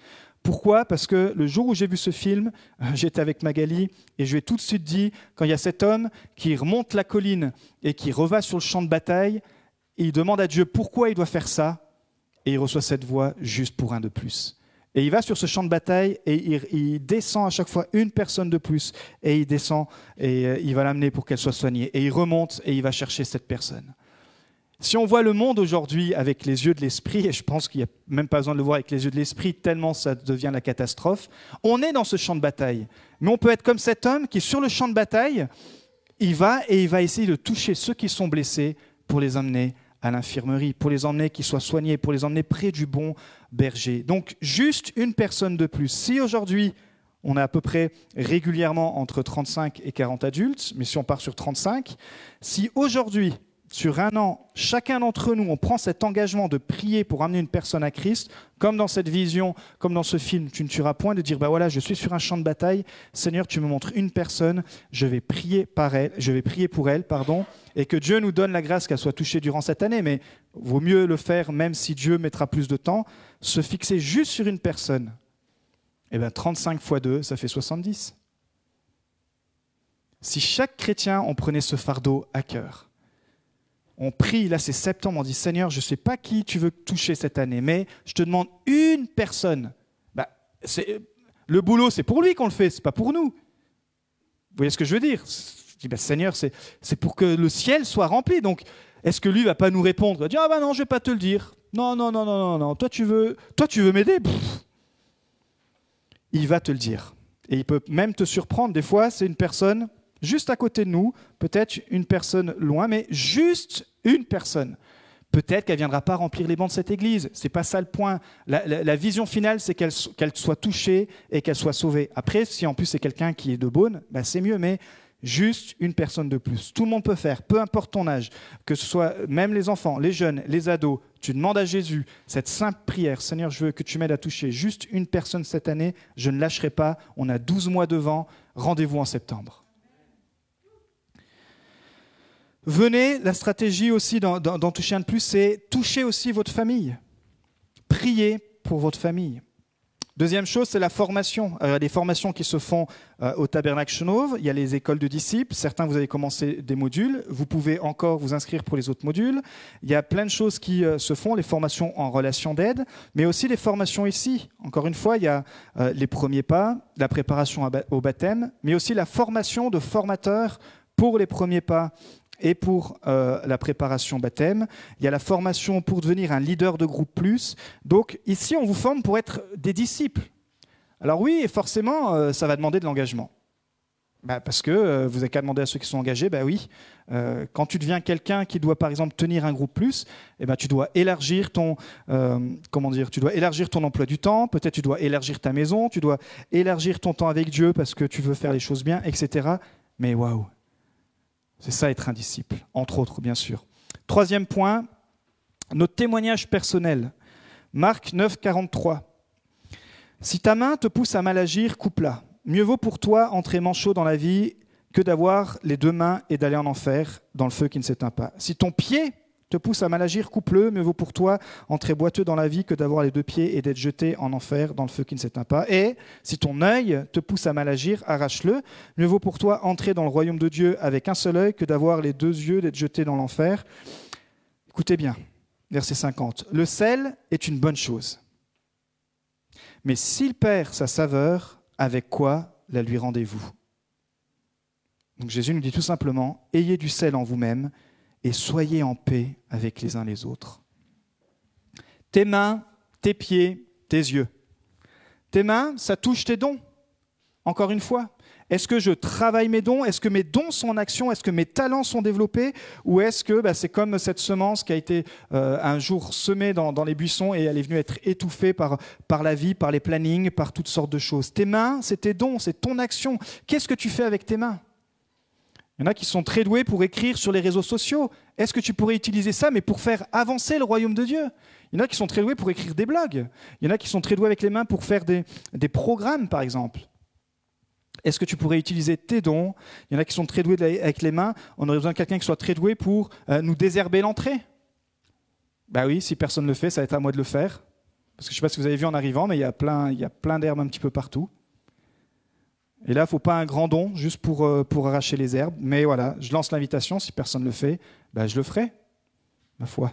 Pourquoi? Parce que le jour où j'ai vu ce film, euh, j'étais avec Magali et je lui ai tout de suite dit, quand il y a cet homme qui remonte la colline et qui reva sur le champ de bataille, il demande à Dieu pourquoi il doit faire ça, et il reçoit cette voix juste pour un de plus. Et il va sur ce champ de bataille et il, descend à chaque fois une personne de plus. Et il descend et euh, il va l'amener pour qu'elle soit soignée. Et il remonte et il va chercher cette personne. Si on voit le monde aujourd'hui avec les yeux de l'esprit, et je pense qu'il n'y a même pas besoin de le voir avec les yeux de l'esprit, tellement ça devient la catastrophe, on est dans ce champ de bataille. Mais on peut être comme cet homme qui, sur le champ de bataille, il va et il va essayer de toucher ceux qui sont blessés pour les emmener à l'infirmerie, pour les emmener qu'ils soient soignés, pour les emmener près du bon berger. Donc juste une personne de plus. Si aujourd'hui on a à peu près régulièrement entre 35 et 40 adultes, mais si on part sur 35, si aujourd'hui sur un an, chacun d'entre nous, on prend cet engagement de prier pour amener une personne à Christ, comme dans cette vision, comme dans ce film, tu ne tueras point, de dire, bah voilà, je suis sur un champ de bataille, Seigneur, tu me montres une personne, je vais prier par elle, je vais prier pour elle, pardon, et que Dieu nous donne la grâce qu'elle soit touchée durant cette année, mais vaut mieux le faire même si Dieu mettra plus de temps, se fixer juste sur une personne. Eh bien, 35 fois 2, ça fait 70. Si chaque chrétien, on prenait ce fardeau à cœur, on prie, là c'est septembre, on dit Seigneur, je ne sais pas qui tu veux toucher cette année, mais je te demande une personne. Bah, le boulot, c'est pour lui qu'on le fait, c'est pas pour nous. Vous voyez ce que je veux dire? Je dis, bah, Seigneur, c'est pour que le ciel soit rempli. Donc, est-ce que lui va pas nous répondre? Il va dire, ah bah non, je vais pas te le dire. Non, non, non, non, non, non. Toi, tu veux, toi, tu veux m'aider Il va te le dire. Et il peut même te surprendre. Des fois, c'est une personne juste à côté de nous, peut-être une personne loin, mais juste une personne. Peut-être qu'elle ne viendra pas remplir les bancs de cette église. Ce n'est pas ça le point. La, vision finale, c'est qu'elle soit touchée et qu'elle soit sauvée. Après, si en plus c'est quelqu'un qui est de bonne, ben c'est mieux, mais juste une personne de plus. Tout le monde peut faire, peu importe ton âge, que ce soit même les enfants, les jeunes, les ados. Tu demandes à Jésus cette simple prière, Seigneur, je veux que tu m'aides à toucher juste une personne cette année, je ne lâcherai pas, on a 12 mois devant, rendez-vous en septembre. Venez, la stratégie aussi d'en toucher un de plus, c'est toucher aussi votre famille. Priez pour votre famille. Deuxième chose, c'est la formation. Il y a des formations qui se font euh, au Tabernacle Chenauve. Il y a les écoles de disciples. Certains, vous avez commencé des modules. Vous pouvez encore vous inscrire pour les autres modules. Il y a plein de choses qui euh, se font, les formations en relation d'aide, mais aussi les formations ici. Encore une fois, il y a euh, les premiers pas, la préparation au baptême, mais aussi la formation de formateurs pour les premiers pas et pour euh, la préparation baptême. Il y a la formation pour devenir un leader de groupe plus. Donc ici, on vous forme pour être des disciples. Alors oui, forcément, euh, ça va demander de l'engagement. Bah, parce que euh, vous n'avez qu'à demander à ceux qui sont engagés, bah oui. quand tu deviens quelqu'un qui doit par exemple tenir un groupe plus, eh ben, tu dois élargir ton comment dire, tu dois élargir ton emploi du temps. Peut-être tu dois élargir ta maison, tu dois élargir ton temps avec Dieu parce que tu veux faire les choses bien, etc. Mais waouh, c'est ça être un disciple, entre autres, bien sûr. Troisième point, notre témoignage personnel. Marc 9, 43. Si ta main te pousse à mal agir, coupe-la. Mieux vaut pour toi entrer manchot dans la vie que d'avoir les deux mains et d'aller en enfer, dans le feu qui ne s'éteint pas. Si ton pied te pousse à mal agir, coupe-le. Mieux vaut pour toi entrer boiteux dans la vie que d'avoir les deux pieds et d'être jeté en enfer dans le feu qui ne s'éteint pas. Et si ton œil te pousse à mal agir, arrache-le. Mieux vaut pour toi entrer dans le royaume de Dieu avec un seul œil que d'avoir les deux yeux, d'être jeté dans l'enfer. Écoutez bien, verset 50. Le sel est une bonne chose. Mais s'il perd sa saveur, avec quoi la lui rendez-vous? Donc Jésus nous dit tout simplement, ayez du sel en vous-même et soyez en paix avec les uns les autres. Tes mains, tes pieds, tes yeux. Tes mains, ça touche tes dons. Encore une fois, est-ce que je travaille mes dons? Est-ce que mes dons sont en action? Est-ce que mes talents sont développés? Ou est-ce que bah, c'est comme cette semence qui a été euh, un jour semée dans, les buissons et elle est venue être étouffée par, par la vie, par les plannings, par toutes sortes de choses Tes mains, c'est tes dons, c'est ton action. Qu'est-ce que tu fais avec tes mains? Il y en a qui sont très doués pour écrire sur les réseaux sociaux. Est-ce que tu pourrais utiliser ça, mais pour faire avancer le royaume de Dieu? Il y en a qui sont très doués pour écrire des blogs. Il y en a qui sont très doués avec les mains pour faire des, des programmes, par exemple. Est-ce que tu pourrais utiliser tes dons? Il y en a qui sont très doués avec les mains. On aurait besoin de quelqu'un qui soit très doué pour euh, nous désherber l'entrée. Bah oui, si personne ne le fait, ça va être à moi de le faire. Parce que je ne sais pas si vous avez vu en arrivant, mais il y a plein, il plein d'herbes un petit peu partout. Et là, il ne faut pas un grand don juste pour, euh, pour arracher les herbes. Mais voilà, je lance l'invitation. Si personne ne le fait, ben, je le ferai, ma foi.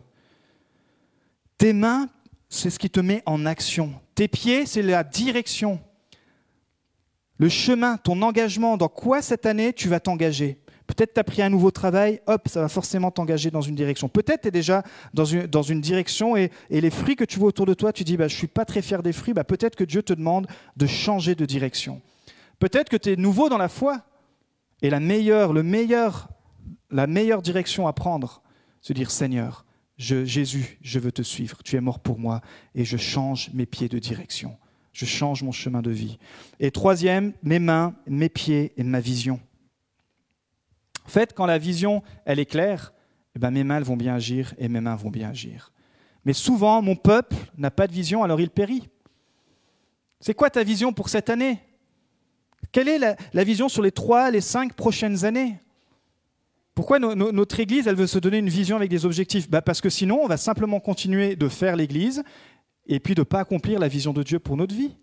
Tes mains, c'est ce qui te met en action. Tes pieds, c'est la direction. Le chemin, ton engagement, dans quoi cette année tu vas t'engager? Peut-être tu as pris un nouveau travail, hop, ça va forcément t'engager dans une direction. Peut-être tu es déjà dans une, dans une direction et, et, les fruits que tu vois autour de toi, tu dis, bah, je ne suis pas très fier des fruits, bah, peut-être que Dieu te demande de changer de direction. Peut-être que tu es nouveau dans la foi. Et la meilleure, le meilleur, la meilleure direction à prendre, c'est de dire Seigneur, Jésus, je veux te suivre. Tu es mort pour moi et je change mes pieds de direction. Je change mon chemin de vie. Et troisième, mes mains, mes pieds et ma vision. En fait, quand la vision, elle est claire, eh ben, mes mains vont bien agir et mes mains vont bien agir. Mais souvent, mon peuple n'a pas de vision, alors il périt. C'est quoi ta vision pour cette année? Quelle est la, vision sur les trois, les cinq prochaines années? Pourquoi notre Église, elle veut se donner une vision avec des objectifs? Bah, Parce que sinon, on va simplement continuer de faire l'Église et puis de ne pas accomplir la vision de Dieu pour notre vie.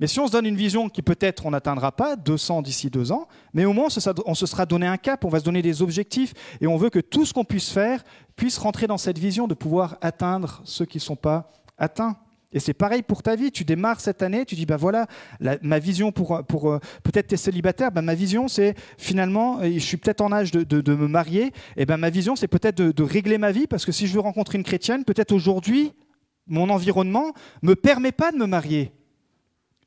Mais si on se donne une vision qui peut-être on n'atteindra pas 200 d'ici deux ans, mais au moins on se sera donné un cap, on va se donner des objectifs et on veut que tout ce qu'on puisse faire puisse rentrer dans cette vision de pouvoir atteindre ceux qui ne sont pas atteints. Et c'est pareil pour ta vie. Tu démarres cette année, tu dis, bah voilà, ma vision pour, euh, peut-être tes célibataires, bah ma vision c'est finalement, je suis peut-être en âge de, me marier, et ben ma vision c'est peut-être de, régler ma vie, parce que si je veux rencontrer une chrétienne, peut-être aujourd'hui, mon environnement ne me permet pas de me marier.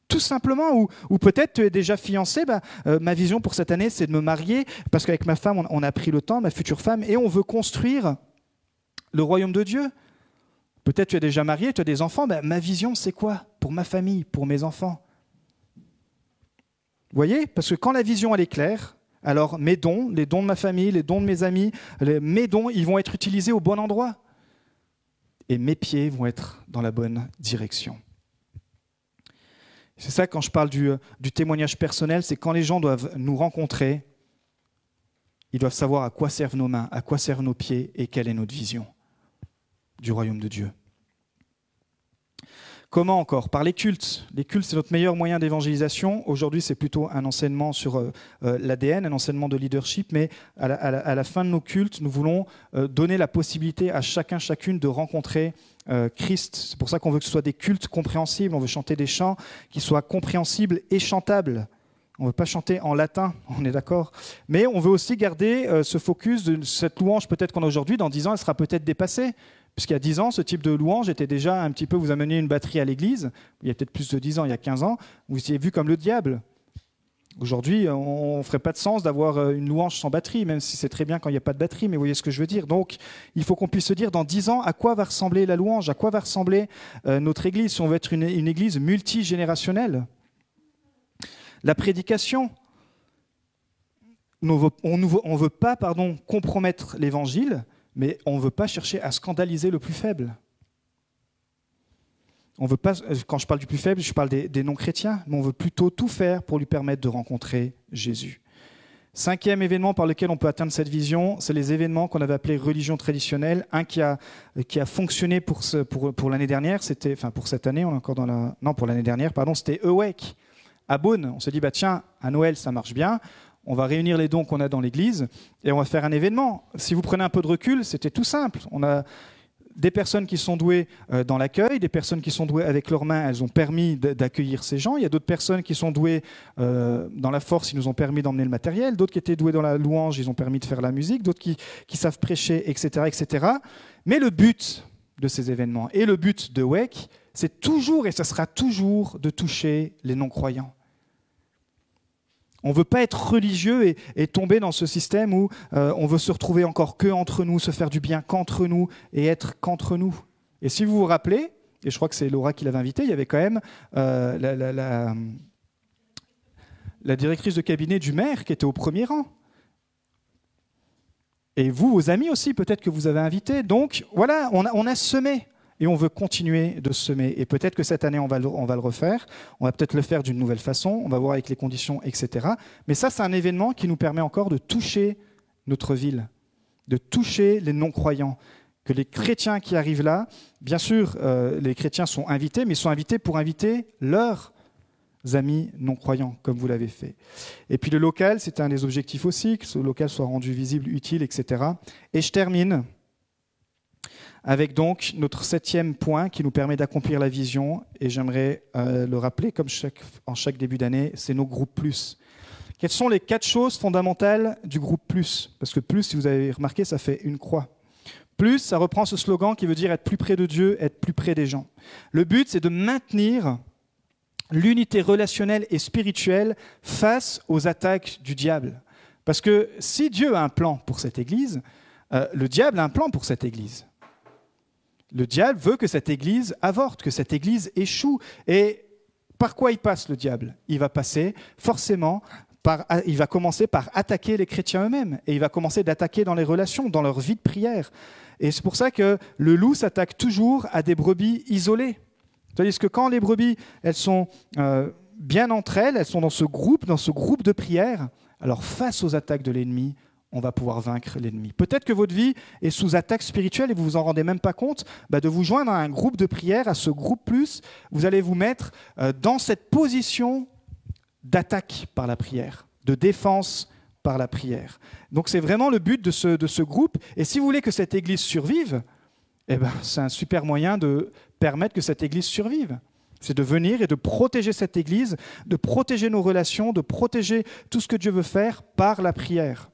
Tout simplement, ou, peut-être tu es déjà fiancé, euh, ma vision pour cette année c'est de me marier, parce qu'avec ma femme, on a pris le temps, ma future femme, et on veut construire le royaume de Dieu. Peut-être tu es déjà marié, tu as des enfants. Ma vision, c'est quoi Pour ma famille, pour mes enfants? Vous voyez? Parce que quand la vision, est claire, alors mes dons, les dons de ma famille, les dons de mes amis, mes dons, ils vont être utilisés au bon endroit. Et mes pieds vont être dans la bonne direction. C'est ça quand je parle du, du témoignage personnel, c'est quand les gens doivent nous rencontrer, ils doivent savoir à quoi servent nos mains, à quoi servent nos pieds et quelle est notre vision du royaume de Dieu. Comment encore Par les cultes. Les cultes, c'est notre meilleur moyen d'évangélisation. Aujourd'hui, c'est plutôt un enseignement sur euh, euh, l'ADN, un enseignement de leadership, mais à la, fin de nos cultes, nous voulons euh, donner la possibilité à chacun, chacune de rencontrer Christ. C'est pour ça qu'on veut que ce soit des cultes compréhensibles. On veut chanter des chants qui soient compréhensibles et chantables. On ne veut pas chanter en latin, on est d'accord. Mais on veut aussi garder ce focus de cette louange, peut-être qu'on a aujourd'hui, dans dix ans, elle sera peut-être dépassée. Puisqu'il y a 10 ans, ce type de louange était déjà un petit peu, vous amenez une batterie à l'église, il y a peut-être plus de 10 ans, il y a 15 ans, vous étiez vu comme le diable. Aujourd'hui, on ne ferait pas de sens d'avoir euh, une louange sans batterie, même si c'est très bien quand il n'y a pas de batterie, mais vous voyez ce que je veux dire. Donc, il faut qu'on puisse se dire dans 10 ans à quoi va ressembler la louange, à quoi va ressembler euh, notre église, si on veut être une, église multigénérationnelle. La prédication, on ne veut pas pardon, compromettre l'évangile, mais on ne veut pas chercher à scandaliser le plus faible. On veut pas, quand je parle du plus faible, je parle des, non-chrétiens, mais on veut plutôt tout faire pour lui permettre de rencontrer Jésus. Cinquième événement par lequel on peut atteindre cette vision, c'est les événements qu'on avait appelés religion traditionnelle. Un qui a, qui a fonctionné pour, pour, pour l'année dernière, c'était, enfin pour cette année, on est encore dans la, non pour l'année dernière, pardon, c'était Awake à Beaune. On se dit bah tiens, à Noël ça marche bien. On va réunir les dons qu'on a dans l'église et on va faire un événement. Si vous prenez un peu de recul, c'était tout simple. On a des personnes qui sont douées euh, dans l'accueil, des personnes qui sont douées avec leurs mains, elles ont permis d'accueillir ces gens. Il y a d'autres personnes qui sont douées euh, dans la force, ils nous ont permis d'emmener le matériel. D'autres qui étaient douées dans la louange, ils ont permis de faire la musique. D'autres qui, savent prêcher, etc., etc. Mais le but de ces événements et le but de WEC, c'est toujours et ce sera toujours de toucher les non-croyants. On ne veut pas être religieux et, tomber dans ce système où euh, on veut se retrouver encore que entre nous, se faire du bien qu'entre nous et être qu'entre nous. Et si vous vous rappelez, et je crois que c'est Laura qui l'avait invité, il y avait quand même euh, la, directrice de cabinet du maire qui était au premier rang. Et vous, vos amis aussi, peut-être que vous avez invité. Donc voilà, on a semé et on veut continuer de semer. Et peut-être que cette année, on va, le, refaire, on va peut-être le faire d'une nouvelle façon, on va voir avec les conditions, etc. Mais ça, c'est un événement qui nous permet encore de toucher notre ville, de toucher les non-croyants. Que les chrétiens qui arrivent là, bien sûr, euh, les chrétiens sont invités, mais ils sont invités pour inviter leurs amis non-croyants, comme vous l'avez fait. Et puis le local, c'est un des objectifs aussi, que ce local soit rendu visible, utile, etc. Et je termine avec donc notre septième point qui nous permet d'accomplir la vision, et j'aimerais euh, le rappeler comme en chaque début d'année, c'est nos groupes plus. Quelles sont les quatre choses fondamentales du groupe plus? Parce que plus, si vous avez remarqué, ça fait une croix. Plus, ça reprend ce slogan qui veut dire être plus près de Dieu, être plus près des gens. Le but, c'est de maintenir l'unité relationnelle et spirituelle face aux attaques du diable. Parce que si Dieu a un plan pour cette Église, euh, le diable a un plan pour cette Église. Le diable veut que cette Église avorte, que cette Église échoue. Et par quoi il passe le diable? Il va passer forcément par, il va commencer par attaquer les chrétiens eux-mêmes et il va commencer d'attaquer dans les relations, dans leur vie de prière. Et c'est pour ça que le loup s'attaque toujours à des brebis isolées. Tandis que quand les brebis, elles sont euh, bien entre elles, elles sont dans ce groupe, dans ce groupe de prière, alors face aux attaques de l'ennemi, on va pouvoir vaincre l'ennemi. Peut-être que votre vie est sous attaque spirituelle et vous vous en rendez même pas compte. Bah, de vous joindre à un groupe de prière, à ce groupe plus, vous allez vous mettre euh, dans cette position d'attaque par la prière, de défense par la prière. Donc c'est vraiment le but de ce, de ce groupe. Et si vous voulez que cette Église survive, eh ben, c'est un super moyen de permettre que cette Église survive. C'est de venir et de protéger cette Église, de protéger nos relations, de protéger tout ce que Dieu veut faire par la prière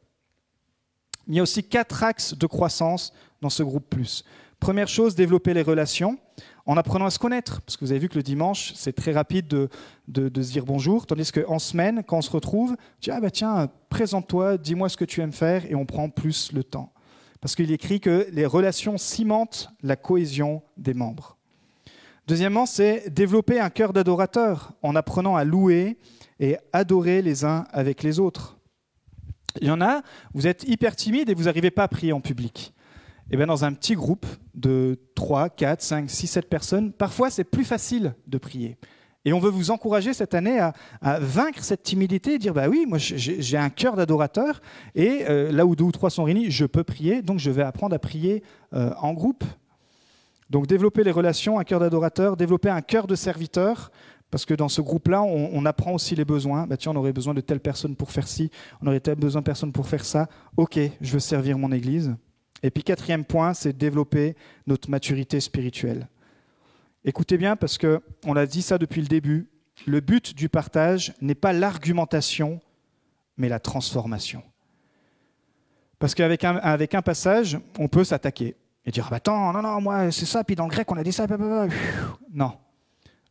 il y a aussi quatre axes de croissance dans ce groupe plus. Première chose, développer les relations en apprenant à se connaître. Parce que vous avez vu que le dimanche, c'est très rapide de, se dire bonjour. Tandis qu'en semaine, quand on se retrouve, tu dis Ah bah tiens, présente-toi, dis-moi ce que tu aimes faire, et on prend plus le temps. Parce qu'il écrit que les relations cimentent la cohésion des membres. Deuxièmement, c'est développer un cœur d'adorateur en apprenant à louer et adorer les uns avec les autres. Il y en a, vous êtes hyper timide et vous n'arrivez pas à prier en public. Et eh bien dans un petit groupe de 3, 4, 5, 6, 7 personnes, parfois c'est plus facile de prier. Et on veut vous encourager cette année à, vaincre cette timidité et dire bah oui, moi j'ai un cœur d'adorateur et euh, là où deux ou trois sont réunis, je peux prier, donc je vais apprendre à prier euh, en groupe. Donc développer les relations, un cœur d'adorateur, développer un cœur de serviteur, parce que dans ce groupe-là, on, apprend aussi les besoins. Bah, tiens, on aurait besoin de telle personne pour faire ci, on aurait besoin de personne pour faire ça. Ok, je veux servir mon Église. Et puis quatrième point, c'est développer notre maturité spirituelle. Écoutez bien, parce qu'on a dit ça depuis le début. Le but du partage n'est pas l'argumentation, mais la transformation. Parce qu'avec un, avec un passage, on peut s'attaquer et dire ah bah attends, non, non, moi c'est ça, puis dans le grec on a dit ça. Non,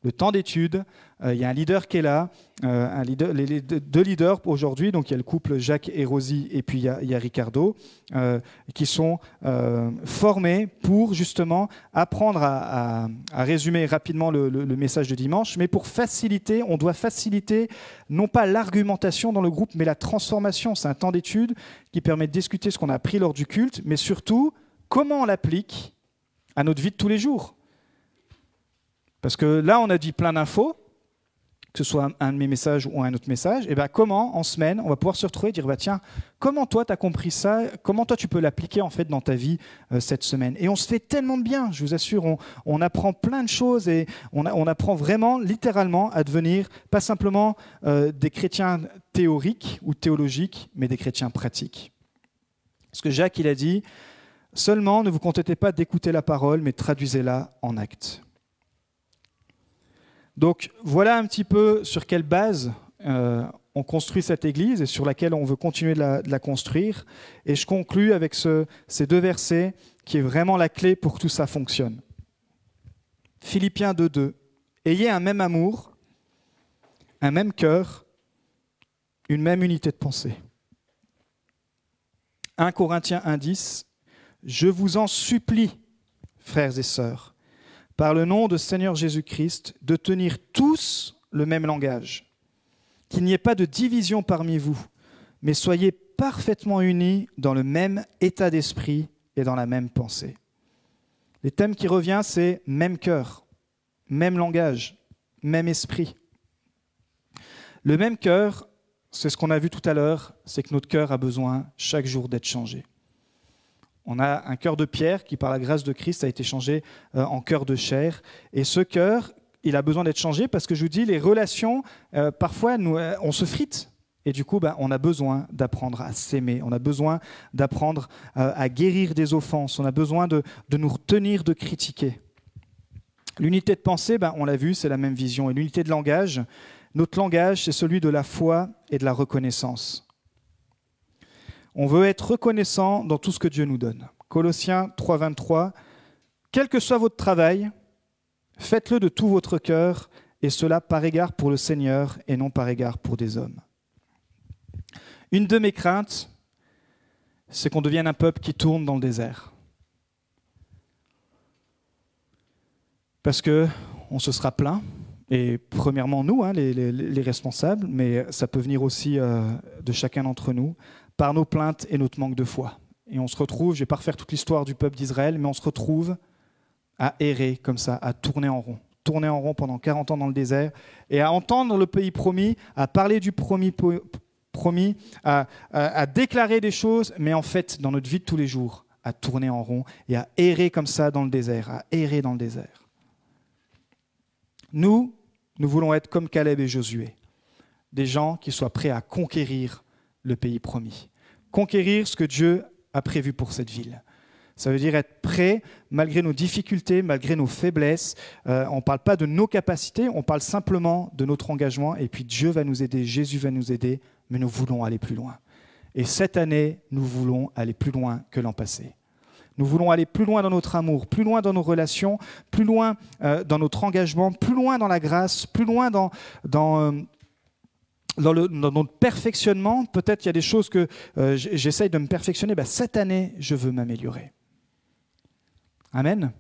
le temps d'étude. Euh, il y a un leader qui est là, euh, les, deux leaders aujourd'hui, donc il y a le couple Jacques et Rosie, et puis il y a, Ricardo, euh, qui sont formés pour justement apprendre à, résumer rapidement le, message de dimanche, mais pour faciliter, on doit faciliter non pas l'argumentation dans le groupe, mais la transformation. C'est un temps d'étude qui permet de discuter ce qu'on a appris lors du culte, mais surtout comment on l'applique à notre vie de tous les jours. Parce que là, on a dit plein d'infos que ce soit un, de mes messages ou un autre message, et ben comment en semaine on va pouvoir se retrouver et dire bah tiens comment toi tu as compris ça, comment toi tu peux l'appliquer en fait dans ta vie euh, cette semaine? Et on se fait tellement de bien, je vous assure, on, apprend plein de choses et on, on, apprend vraiment littéralement à devenir pas simplement euh, des chrétiens théoriques ou théologiques, mais des chrétiens pratiques. Ce que Jacques il a dit, seulement ne vous contentez pas d'écouter la parole, mais traduisez-la en actes. Donc voilà un petit peu sur quelle base euh, on construit cette Église et sur laquelle on veut continuer de la, construire. Et je conclus avec ces deux versets qui est vraiment la clé pour que tout ça fonctionne. Philippiens 2.2. Ayez un même amour, un même cœur, une même unité de pensée. 1 Corinthiens 1.10. Je vous en supplie, frères et sœurs, par le nom de Seigneur Jésus-Christ, de tenir tous le même langage, qu'il n'y ait pas de division parmi vous, mais soyez parfaitement unis dans le même état d'esprit et dans la même pensée. Les thèmes qui reviennent, c'est même cœur, même langage, même esprit. Le même cœur, c'est ce qu'on a vu tout à l'heure, c'est que notre cœur a besoin chaque jour d'être changé. On a un cœur de pierre qui, par la grâce de Christ, a été changé euh, en cœur de chair. Et ce cœur, il a besoin d'être changé parce que je vous dis, les relations, euh, parfois, euh, on se frite. Et du coup, bah, on a besoin d'apprendre à s'aimer, on a besoin d'apprendre à guérir des offenses, on a besoin de, nous retenir de critiquer. L'unité de pensée, bah, on l'a vu, c'est la même vision. Et l'unité de langage, notre langage, c'est celui de la foi et de la reconnaissance. On veut être reconnaissant dans tout ce que Dieu nous donne. Colossiens 3.23, quel que soit votre travail, faites-le de tout votre cœur, et cela par égard pour le Seigneur et non par égard pour des hommes. Une de mes craintes, c'est qu'on devienne un peuple qui tourne dans le désert. Parce que on se sera plein, et premièrement nous, hein, les, responsables, mais ça peut venir aussi euh, de chacun d'entre nous, par nos plaintes et notre manque de foi. Et on se retrouve, je ne vais pas refaire toute l'histoire du peuple d'Israël, mais on se retrouve à errer comme ça, à tourner en rond. Tourner en rond pendant 40 ans dans le désert et à entendre le pays promis, à parler du promis, promis à, à déclarer des choses, mais en fait, dans notre vie de tous les jours, à tourner en rond et à errer comme ça dans le désert, à errer dans le désert. Nous, nous voulons être comme Caleb et Josué, des gens qui soient prêts à conquérir le pays promis. Conquérir ce que Dieu a prévu pour cette ville. Ça veut dire être prêt, malgré nos difficultés, malgré nos faiblesses. Euh, on ne parle pas de nos capacités, on parle simplement de notre engagement. Et puis Dieu va nous aider, Jésus va nous aider, mais nous voulons aller plus loin. Et cette année, nous voulons aller plus loin que l'an passé. Nous voulons aller plus loin dans notre amour, plus loin dans nos relations, plus loin euh, dans notre engagement, plus loin dans la grâce, plus loin dans, dans, euh, dans, notre perfectionnement, peut-être il y a des choses que euh, j'essaye de me perfectionner. Ben, cette année, je veux m'améliorer. Amen.